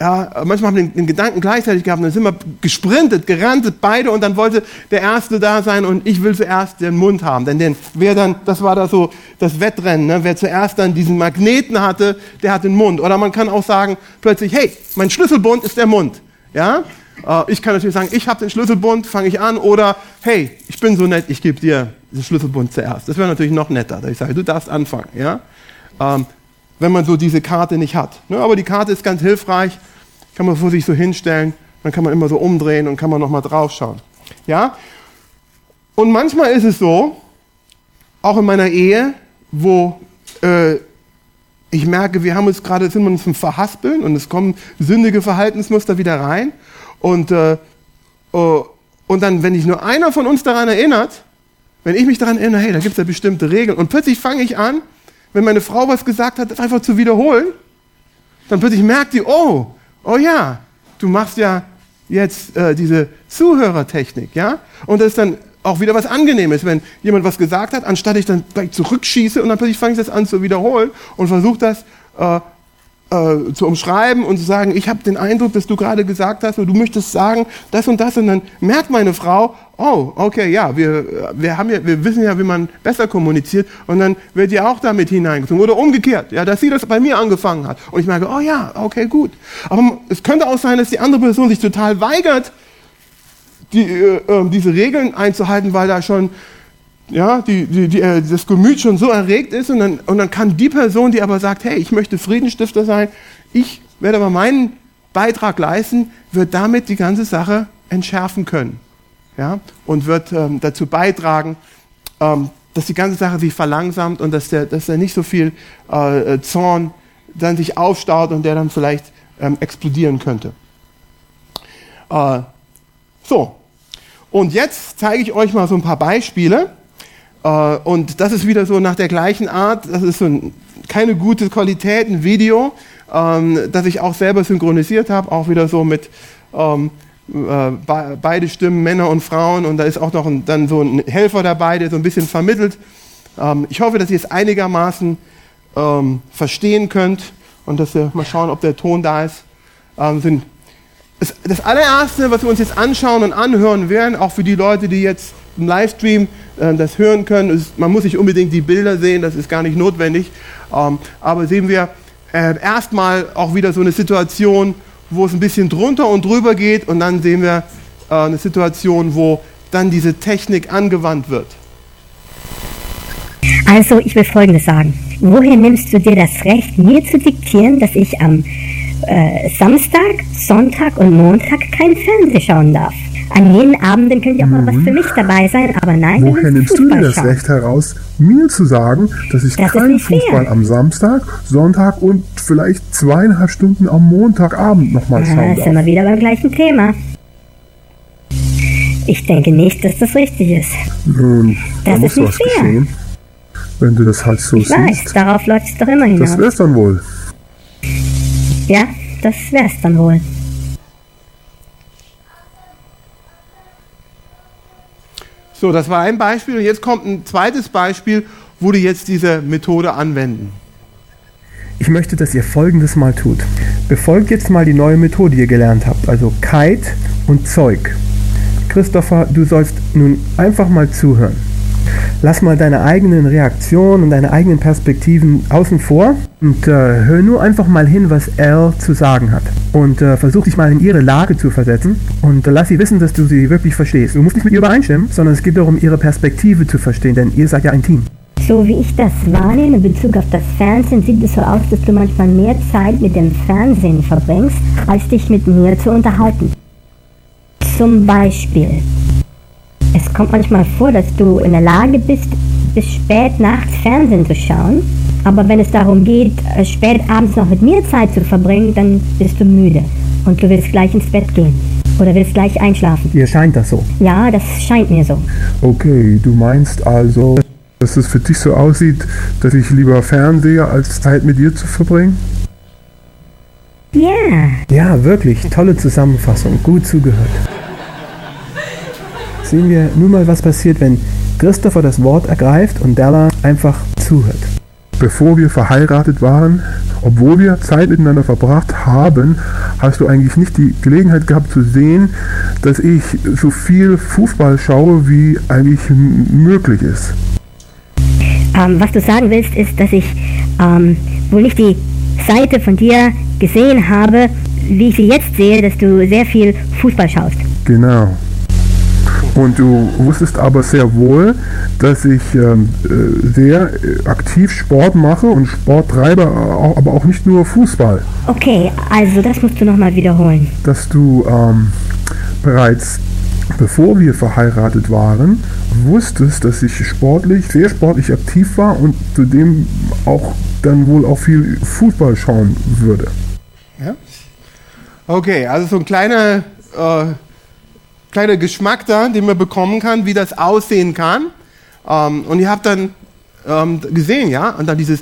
ja, manchmal haben wir den, Gedanken gleichzeitig gehabt dann sind wir gesprintet, gerannt, beide und dann wollte der Erste da sein und ich will zuerst den Mund haben. Denn den, wer dann, das war da so das Wettrennen, ne? wer zuerst dann diesen Magneten hatte, der hat den Mund. Oder man kann auch sagen plötzlich, hey, mein Schlüsselbund ist der Mund. Ja? Äh, ich kann natürlich sagen, ich habe den Schlüsselbund, fange ich an. Oder hey, ich bin so nett, ich gebe dir den Schlüsselbund zuerst. Das wäre natürlich noch netter, dass ich sage, du darfst anfangen. Ja? Ähm, wenn man so diese Karte nicht hat. Ne? Aber die Karte ist ganz hilfreich, kann man vor sich so hinstellen, dann kann man immer so umdrehen und kann man nochmal draufschauen. Ja? Und manchmal ist es so, auch in meiner Ehe, wo äh, ich merke, wir haben uns gerade, sind wir uns zum Verhaspeln und es kommen sündige Verhaltensmuster wieder rein. Und, äh, uh, und dann, wenn sich nur einer von uns daran erinnert, wenn ich mich daran erinnere, hey, da gibt es ja bestimmte Regeln, und plötzlich fange ich an, wenn meine Frau was gesagt hat, das einfach zu wiederholen, dann plötzlich merkt die, oh, oh ja, du machst ja jetzt äh, diese Zuhörertechnik, ja? Und das ist dann auch wieder was Angenehmes, wenn jemand was gesagt hat, anstatt ich dann gleich zurückschieße und dann plötzlich fange ich das an zu wiederholen und versuche das äh, äh, zu umschreiben und zu sagen, ich habe den Eindruck, dass du gerade gesagt hast, oder du möchtest sagen, das und das, und dann merkt meine Frau, oh, okay, ja, wir, wir, haben ja, wir wissen ja, wie man besser kommuniziert, und dann wird die auch damit hineingezogen. Oder umgekehrt, ja, dass sie das bei mir angefangen hat. Und ich merke, oh ja, okay, gut. Aber es könnte auch sein, dass die andere Person sich total weigert, die, äh, äh diese Regeln einzuhalten, weil da schon ja, die, die, die, äh, das Gemüt schon so erregt ist und dann, und dann kann die Person, die aber sagt, hey, ich möchte Friedensstifter sein, ich werde aber meinen Beitrag leisten, wird damit die ganze Sache entschärfen können. Ja? Und wird ähm, dazu beitragen, ähm, dass die ganze Sache sich verlangsamt und dass der, dass der nicht so viel äh, Zorn dann sich aufstaut und der dann vielleicht ähm, explodieren könnte. Äh, so, und jetzt zeige ich euch mal so ein paar Beispiele. Äh, und das ist wieder so nach der gleichen Art. Das ist so ein, keine gute Qualität, ein Video, ähm, das ich auch selber synchronisiert habe, auch wieder so mit ähm, äh, beide Stimmen, Männer und Frauen. Und da ist auch noch ein, dann so ein Helfer dabei, der so ein bisschen vermittelt. Ähm, ich hoffe, dass ihr es einigermaßen ähm, verstehen könnt und dass wir mal schauen, ob der Ton da ist. Ähm, sind das, das allererste, was wir uns jetzt anschauen und anhören werden, auch für die Leute, die jetzt im Livestream äh, das hören können, ist, man muss nicht unbedingt die Bilder sehen, das ist gar nicht notwendig. Ähm, aber sehen wir äh, erstmal auch wieder so eine Situation, wo es ein bisschen drunter und drüber geht und dann sehen wir äh, eine Situation, wo dann diese Technik angewandt wird. Also, ich will Folgendes sagen. Woher nimmst du dir das Recht, mir zu diktieren, dass ich am äh, Samstag, Sonntag und Montag kein Fernsehen schauen darf? An jenen Abenden könnte auch mal was für mich dabei sein, aber nein. Woher nimmst Fußball du dir das schauen. Recht heraus, mir zu sagen, dass ich das keinen Fußball fair. am Samstag, Sonntag und vielleicht zweieinhalb Stunden am Montagabend nochmal schauen darf? Da sind wir wieder beim gleichen Thema. Ich denke nicht, dass das richtig ist. Nun, das da muss ist was fair. geschehen. Wenn du das halt so ich siehst. Weiß, darauf läuft es doch immer hinaus. Das wär's dann wohl. Ja, das wär's dann wohl. So, das war ein Beispiel und jetzt kommt ein zweites Beispiel, wo die jetzt diese Methode anwenden. Ich möchte, dass ihr folgendes mal tut. Befolgt jetzt mal die neue Methode, die ihr gelernt habt, also Kite und Zeug. Christopher, du sollst nun einfach mal zuhören. Lass mal deine eigenen Reaktionen und deine eigenen Perspektiven außen vor und äh, hör nur einfach mal hin, was Elle zu sagen hat. Und äh, versuch dich mal in ihre Lage zu versetzen und äh, lass sie wissen, dass du sie wirklich verstehst. Du musst nicht mit ihr übereinstimmen, sondern es geht darum, ihre Perspektive zu verstehen, denn ihr seid ja ein Team. So wie ich das wahrnehme in Bezug auf das Fernsehen, sieht es so aus, dass du manchmal mehr Zeit mit dem Fernsehen verbringst, als dich mit mir zu unterhalten. Zum Beispiel, es kommt manchmal vor, dass du in der Lage bist, bis spät nachts Fernsehen zu schauen. Aber wenn es darum geht, äh, spät abends noch mit mir Zeit zu verbringen, dann bist du müde und du willst gleich ins Bett gehen. Oder willst gleich einschlafen. Dir scheint das so? Ja, das scheint mir so. Okay, du meinst also, dass es für dich so aussieht, dass ich lieber fernsehe, als Zeit mit dir zu verbringen? Ja. Ja, wirklich. Tolle Zusammenfassung. Gut zugehört sehen wir nun mal, was passiert, wenn Christopher das Wort ergreift und Della einfach zuhört. Bevor wir verheiratet waren, obwohl wir Zeit miteinander verbracht haben, hast du eigentlich nicht die Gelegenheit gehabt zu sehen, dass ich so viel Fußball schaue, wie eigentlich möglich ist. Ähm, was du sagen willst, ist, dass ich ähm, wohl nicht die Seite von dir gesehen habe, wie ich sie jetzt sehe, dass du sehr viel Fußball schaust. Genau. Und du wusstest aber sehr wohl, dass ich ähm, äh, sehr aktiv Sport mache und Sport treibe, aber auch nicht nur Fußball. Okay, also das musst du nochmal wiederholen. Dass du ähm, bereits bevor wir verheiratet waren, wusstest, dass ich sportlich, sehr sportlich aktiv war und zudem auch dann wohl auch viel Fußball schauen würde. Ja. Okay, also so ein kleiner äh kleiner Geschmack da, den man bekommen kann, wie das aussehen kann. Ähm, und ihr habt dann ähm, gesehen, ja, und dann dieses,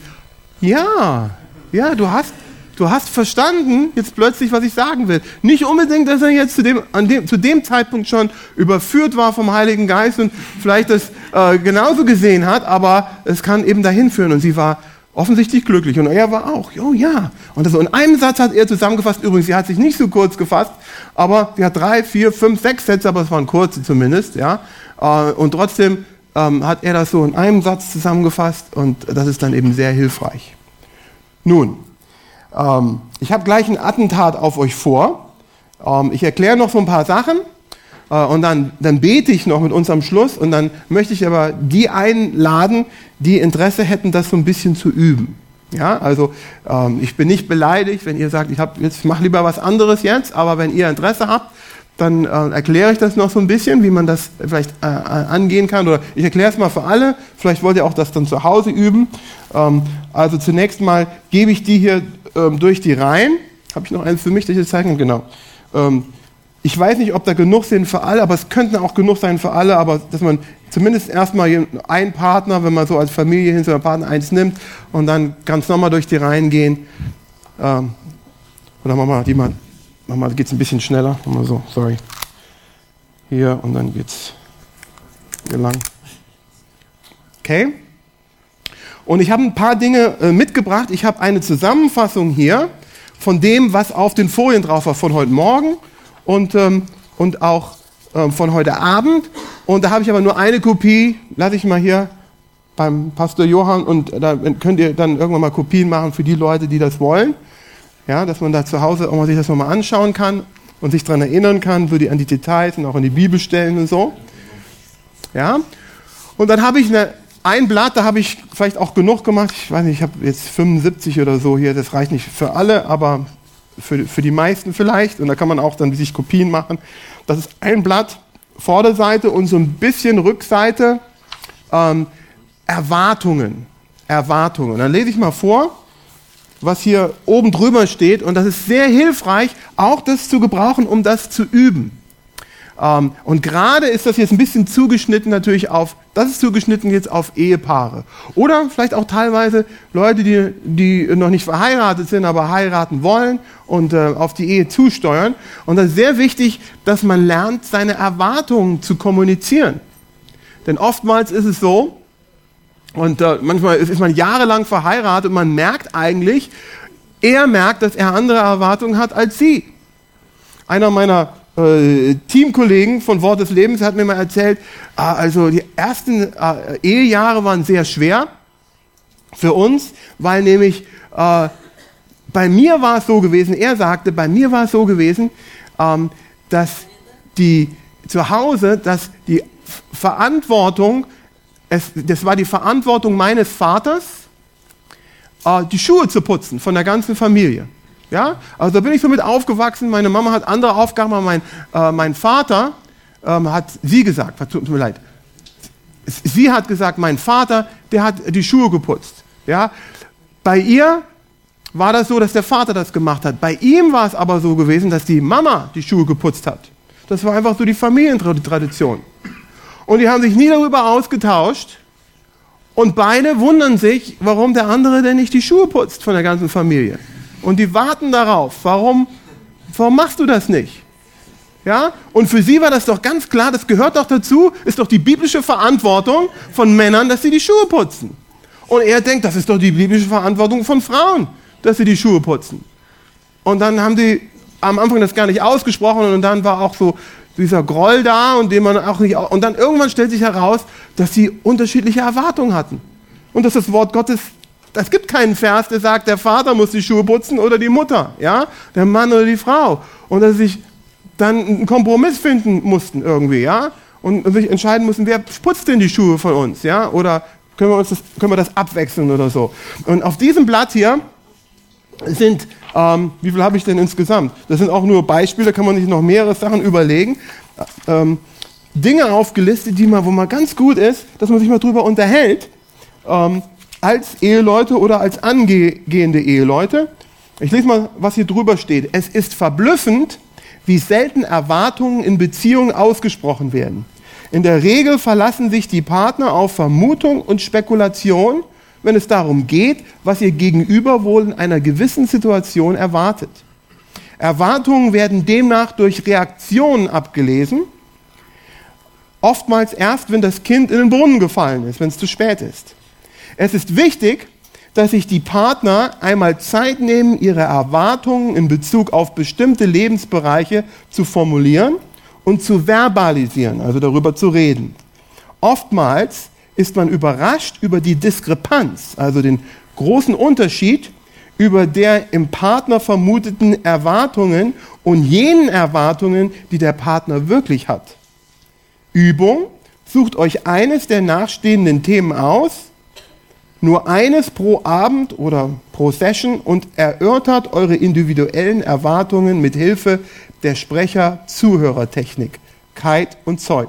ja, ja, du hast, du hast verstanden jetzt plötzlich, was ich sagen will. Nicht unbedingt, dass er jetzt zu dem, an dem, zu dem Zeitpunkt schon überführt war vom Heiligen Geist und vielleicht das äh, genauso gesehen hat, aber es kann eben dahin führen. Und sie war offensichtlich glücklich. Und er war auch, oh ja. Und so in einem Satz hat er zusammengefasst, übrigens, sie hat sich nicht so kurz gefasst, aber sie hat drei, vier, fünf, sechs Sätze, aber es waren kurze zumindest, ja. Äh, und trotzdem ähm, hat er das so in einem Satz zusammengefasst und das ist dann eben sehr hilfreich. Nun, ähm, ich habe gleich ein Attentat auf euch vor. Ähm, ich erkläre noch so ein paar Sachen und dann, dann bete ich noch mit uns am Schluss und dann möchte ich aber die einladen, die Interesse hätten, das so ein bisschen zu üben. Ja, also ähm, ich bin nicht beleidigt, wenn ihr sagt, ich hab, jetzt mach lieber was anderes jetzt, aber wenn ihr Interesse habt, dann äh, erkläre ich das noch so ein bisschen, wie man das vielleicht äh, angehen kann. Oder ich erkläre es mal für alle. Vielleicht wollt ihr auch das dann zu Hause üben. Ähm, also zunächst mal gebe ich die hier ähm, durch die Reihen. Habe ich noch eins für mich, das ich zeigen kann? Genau. Ich weiß nicht, ob da genug sind für alle, aber es könnten auch genug sein für alle, aber dass man zumindest erstmal einen Partner, wenn man so als Familie hin zu einem Partner eins nimmt und dann ganz nochmal durch die Reihen gehen. Ähm, oder wir die mal, machen wir, geht's ein bisschen schneller. Wir so, sorry. Hier und dann geht's hier lang. Okay? Und ich habe ein paar Dinge äh, mitgebracht. Ich habe eine Zusammenfassung hier von dem, was auf den Folien drauf war von heute Morgen und, ähm, und auch ähm, von heute Abend. Und da habe ich aber nur eine Kopie, lasse ich mal hier beim Pastor Johann und da könnt ihr dann irgendwann mal Kopien machen für die Leute, die das wollen. Ja, dass man da zu Hause auch mal sich das nochmal anschauen kann und sich daran erinnern kann, so die, an die Details und auch an die Bibelstellen und so. Ja, und dann habe ich eine, ein Blatt, da habe ich vielleicht auch genug gemacht. Ich weiß nicht, ich habe jetzt 75 oder so hier, das reicht nicht für alle, aber für, für die meisten vielleicht. Und da kann man auch dann sich Kopien machen. Das ist ein Blatt, Vorderseite und so ein bisschen Rückseite. Ähm, Erwartungen. Erwartungen. Dann lese ich mal vor, was hier oben drüber steht. Und das ist sehr hilfreich, auch das zu gebrauchen, um das zu üben. Ähm, und gerade ist das jetzt ein bisschen zugeschnitten natürlich auf, das ist zugeschnitten jetzt auf Ehepaare. Oder vielleicht auch teilweise Leute, die, die noch nicht verheiratet sind, aber heiraten wollen und äh, auf die Ehe zusteuern. Und das ist sehr wichtig, dass man lernt, seine Erwartungen zu kommunizieren. Denn oftmals ist es so, und äh, manchmal ist man jahrelang verheiratet und man merkt eigentlich, er merkt, dass er andere Erwartungen hat als sie. Einer meiner äh, Teamkollegen von Wort des Lebens hat mir mal erzählt, äh, also die ersten äh, Ehejahre waren sehr schwer für uns, weil nämlich äh, bei mir war es so gewesen, er sagte, bei mir war es so gewesen, ähm, dass die zu Hause, dass die Verantwortung, es, das war die Verantwortung meines Vaters, äh, die Schuhe zu putzen von der ganzen Familie. Ja? Also da bin ich so mit aufgewachsen. Meine Mama hat andere Aufgaben, aber mein, äh, mein Vater ähm, hat sie gesagt, tut mir leid. Sie hat gesagt, mein Vater, der hat die Schuhe geputzt. Ja? Bei ihr war das so, dass der Vater das gemacht hat. Bei ihm war es aber so gewesen, dass die Mama die Schuhe geputzt hat. Das war einfach so die Familientradition. Und die haben sich nie darüber ausgetauscht. Und beide wundern sich, warum der andere denn nicht die Schuhe putzt von der ganzen Familie. Und die warten darauf. Warum, warum machst du das nicht? Ja? Und für sie war das doch ganz klar, das gehört doch dazu, ist doch die biblische Verantwortung von Männern, dass sie die Schuhe putzen. Und er denkt, das ist doch die biblische Verantwortung von Frauen, dass sie die Schuhe putzen. Und dann haben die am Anfang das gar nicht ausgesprochen und dann war auch so dieser Groll da und den man auch nicht und dann irgendwann stellt sich heraus, dass sie unterschiedliche Erwartungen hatten und dass das Wort Gottes es gibt keinen Vers, der sagt, der Vater muss die Schuhe putzen oder die Mutter, ja, der Mann oder die Frau. Und dass sie sich dann einen Kompromiss finden mussten irgendwie, ja, und sich entscheiden mussten, wer putzt denn die Schuhe von uns, ja, oder können wir, uns das, können wir das abwechseln oder so. Und auf diesem Blatt hier sind, ähm, wie viel habe ich denn insgesamt? Das sind auch nur Beispiele, kann man sich noch mehrere Sachen überlegen. Ähm, Dinge aufgelistet, die man, wo man ganz gut ist, dass man sich mal drüber unterhält. Ähm, als Eheleute oder als angehende Eheleute. Ich lese mal, was hier drüber steht. Es ist verblüffend, wie selten Erwartungen in Beziehungen ausgesprochen werden. In der Regel verlassen sich die Partner auf Vermutung und Spekulation, wenn es darum geht, was ihr Gegenüber wohl in einer gewissen Situation erwartet. Erwartungen werden demnach durch Reaktionen abgelesen, oftmals erst, wenn das Kind in den Brunnen gefallen ist, wenn es zu spät ist. Es ist wichtig, dass sich die Partner einmal Zeit nehmen, ihre Erwartungen in Bezug auf bestimmte Lebensbereiche zu formulieren und zu verbalisieren, also darüber zu reden. Oftmals ist man überrascht über die Diskrepanz, also den großen Unterschied über der im Partner vermuteten Erwartungen und jenen Erwartungen, die der Partner wirklich hat. Übung, sucht euch eines der nachstehenden Themen aus nur eines pro Abend oder pro Session und erörtert eure individuellen Erwartungen mit Hilfe der Sprecher-Zuhörertechnik, Kite und Zeug.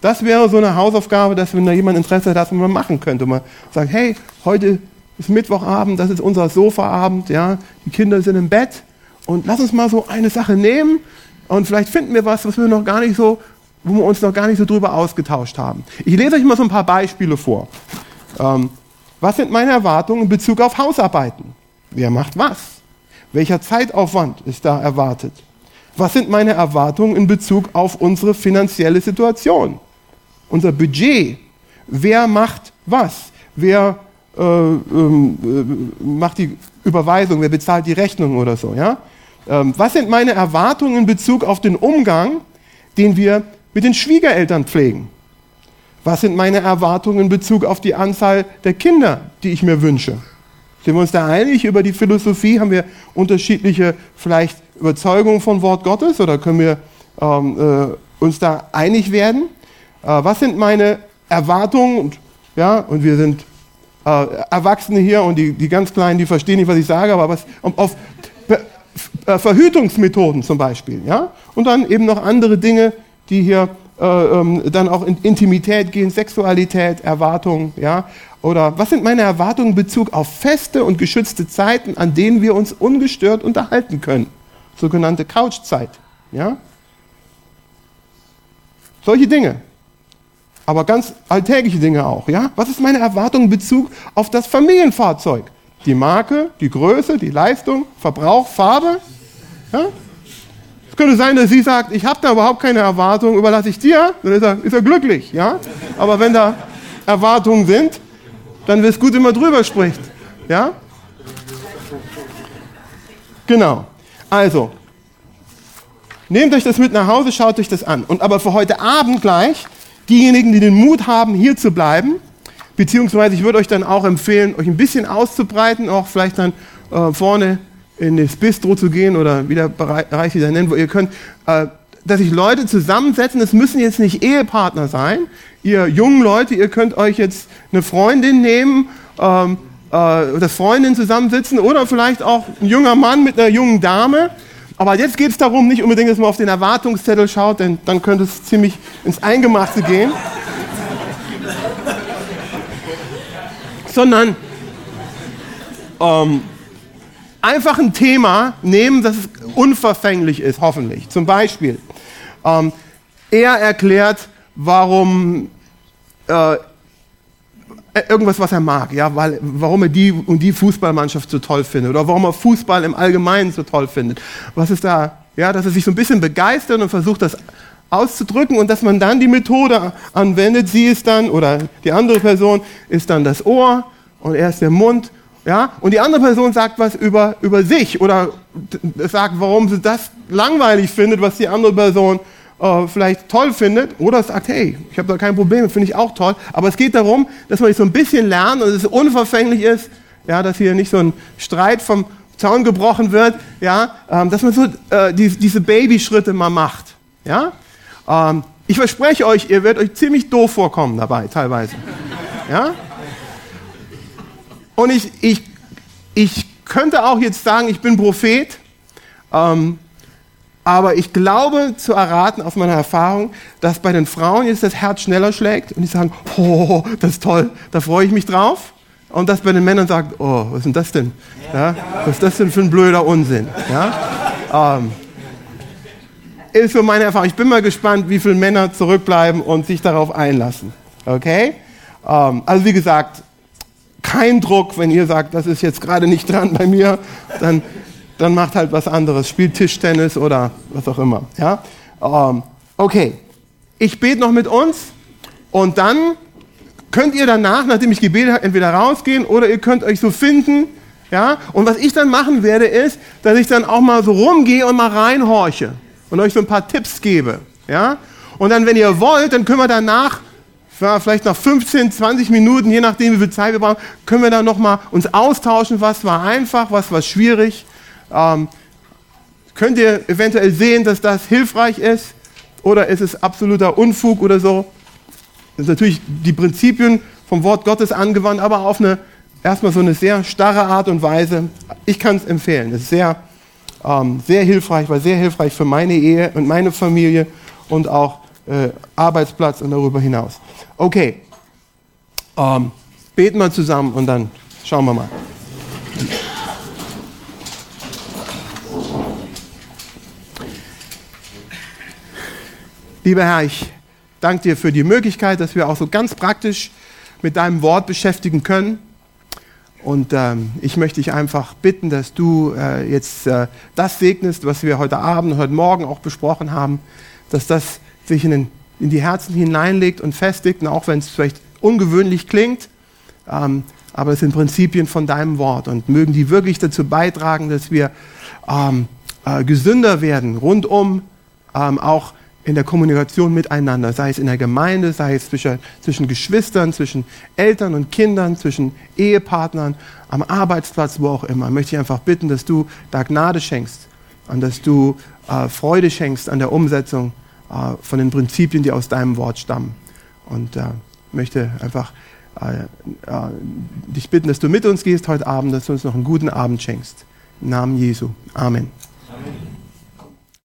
Das wäre so eine Hausaufgabe, dass wenn da jemand Interesse hat, dass man machen könnte. Man sagt, hey, heute ist Mittwochabend, das ist unser Sofaabend, ja, die Kinder sind im Bett und lass uns mal so eine Sache nehmen und vielleicht finden wir was, was wir noch gar nicht so, wo wir uns noch gar nicht so drüber ausgetauscht haben. Ich lese euch mal so ein paar Beispiele vor. Ähm, was sind meine Erwartungen in Bezug auf Hausarbeiten? Wer macht was? Welcher Zeitaufwand ist da erwartet? Was sind meine Erwartungen in Bezug auf unsere finanzielle Situation? Unser Budget? Wer macht was? Wer äh, ähm, äh, macht die Überweisung? Wer bezahlt die Rechnung oder so? Ja? Ähm, was sind meine Erwartungen in Bezug auf den Umgang, den wir mit den Schwiegereltern pflegen? Was sind meine Erwartungen in Bezug auf die Anzahl der Kinder, die ich mir wünsche? Sind wir uns da einig über die Philosophie? Haben wir unterschiedliche vielleicht Überzeugungen von Wort Gottes oder können wir ähm, äh, uns da einig werden? Äh, was sind meine Erwartungen? Und, ja, und wir sind äh, Erwachsene hier und die, die ganz Kleinen, die verstehen nicht, was ich sage, aber was auf äh, Verhütungsmethoden zum Beispiel, ja, und dann eben noch andere Dinge, die hier äh, ähm, dann auch in Intimität gehen, Sexualität, Erwartungen, ja? Oder was sind meine Erwartungen in Bezug auf feste und geschützte Zeiten, an denen wir uns ungestört unterhalten können? Sogenannte Couchzeit, ja? Solche Dinge. Aber ganz alltägliche Dinge auch, ja? Was ist meine Erwartung in Bezug auf das Familienfahrzeug? Die Marke, die Größe, die Leistung, Verbrauch, Farbe, ja? Könnte sein, dass sie sagt, ich habe da überhaupt keine Erwartung, überlasse ich dir, dann ist er, ist er glücklich. Ja? Aber wenn da Erwartungen sind, dann wäre es gut, wenn man drüber spricht. Ja? Genau. Also, nehmt euch das mit nach Hause, schaut euch das an. Und aber für heute Abend gleich, diejenigen, die den Mut haben, hier zu bleiben, beziehungsweise ich würde euch dann auch empfehlen, euch ein bisschen auszubreiten, auch vielleicht dann äh, vorne in das Bistro zu gehen oder wie der Bereich wieder nennen, wo ihr könnt, äh, dass sich Leute zusammensetzen. Es müssen jetzt nicht Ehepartner sein. Ihr jungen Leute, ihr könnt euch jetzt eine Freundin nehmen, ähm, äh, das Freundin zusammensitzen oder vielleicht auch ein junger Mann mit einer jungen Dame. Aber jetzt geht es darum, nicht unbedingt, dass man auf den Erwartungszettel schaut, denn dann könnte es ziemlich ins Eingemachte gehen. Sondern ähm, einfach ein Thema nehmen, das unverfänglich ist, hoffentlich. Zum Beispiel, ähm, er erklärt, warum äh, irgendwas, was er mag, ja, weil, warum er die und die Fußballmannschaft so toll findet oder warum er Fußball im Allgemeinen so toll findet. Was ist da, ja, dass er sich so ein bisschen begeistert und versucht, das auszudrücken und dass man dann die Methode anwendet. Sie ist dann, oder die andere Person ist dann das Ohr und er ist der Mund ja, und die andere Person sagt was über, über sich oder sagt, warum sie das langweilig findet, was die andere Person äh, vielleicht toll findet. Oder sagt, hey, ich habe da kein Problem, finde ich auch toll. Aber es geht darum, dass man sich so ein bisschen lernt und es unverfänglich ist, ja, dass hier nicht so ein Streit vom Zaun gebrochen wird, ja, ähm, dass man so äh, die, diese Babyschritte mal macht. Ja? Ähm, ich verspreche euch, ihr werdet euch ziemlich doof vorkommen dabei, teilweise. Ja? Und ich, ich, ich könnte auch jetzt sagen, ich bin Prophet, ähm, aber ich glaube zu erraten aus meiner Erfahrung, dass bei den Frauen jetzt das Herz schneller schlägt und die sagen, oh, das ist toll, da freue ich mich drauf. Und dass bei den Männern sagt, oh, was ist denn das denn? Ja, was ist das denn für ein blöder Unsinn? Ja? Ähm, ist so meine Erfahrung. Ich bin mal gespannt, wie viele Männer zurückbleiben und sich darauf einlassen. Okay? Ähm, also wie gesagt, kein Druck, wenn ihr sagt, das ist jetzt gerade nicht dran bei mir, dann, dann macht halt was anderes, spielt Tischtennis oder was auch immer. Ja? Ähm, okay, ich bete noch mit uns und dann könnt ihr danach, nachdem ich gebetet habe, entweder rausgehen oder ihr könnt euch so finden. Ja? Und was ich dann machen werde, ist, dass ich dann auch mal so rumgehe und mal reinhorche und euch so ein paar Tipps gebe. Ja? Und dann, wenn ihr wollt, dann können wir danach vielleicht nach 15, 20 Minuten, je nachdem, wie viel Zeit wir brauchen, können wir dann nochmal uns austauschen, was war einfach, was war schwierig. Ähm, könnt ihr eventuell sehen, dass das hilfreich ist oder ist es absoluter Unfug oder so? Das sind natürlich die Prinzipien vom Wort Gottes angewandt, aber auf eine erstmal so eine sehr starre Art und Weise. Ich kann es empfehlen. Es ist sehr, ähm, sehr hilfreich, war sehr hilfreich für meine Ehe und meine Familie und auch äh, Arbeitsplatz und darüber hinaus. Okay, ähm, beten wir zusammen und dann schauen wir mal. Lieber Herr, ich danke dir für die Möglichkeit, dass wir auch so ganz praktisch mit deinem Wort beschäftigen können. Und ähm, ich möchte dich einfach bitten, dass du äh, jetzt äh, das segnest, was wir heute Abend, heute Morgen auch besprochen haben, dass das sich in, den, in die Herzen hineinlegt und festigt, und auch wenn es vielleicht ungewöhnlich klingt, ähm, aber es sind Prinzipien von deinem Wort und mögen die wirklich dazu beitragen, dass wir ähm, äh, gesünder werden, rundum, ähm, auch in der Kommunikation miteinander, sei es in der Gemeinde, sei es zwischen, zwischen Geschwistern, zwischen Eltern und Kindern, zwischen Ehepartnern, am Arbeitsplatz, wo auch immer. Möchte ich einfach bitten, dass du da Gnade schenkst und dass du äh, Freude schenkst an der Umsetzung äh, von den Prinzipien, die aus deinem Wort stammen. Und äh, möchte einfach äh, äh, dich bitten, dass du mit uns gehst heute Abend, dass du uns noch einen guten Abend schenkst. Im Namen Jesu. Amen. Amen.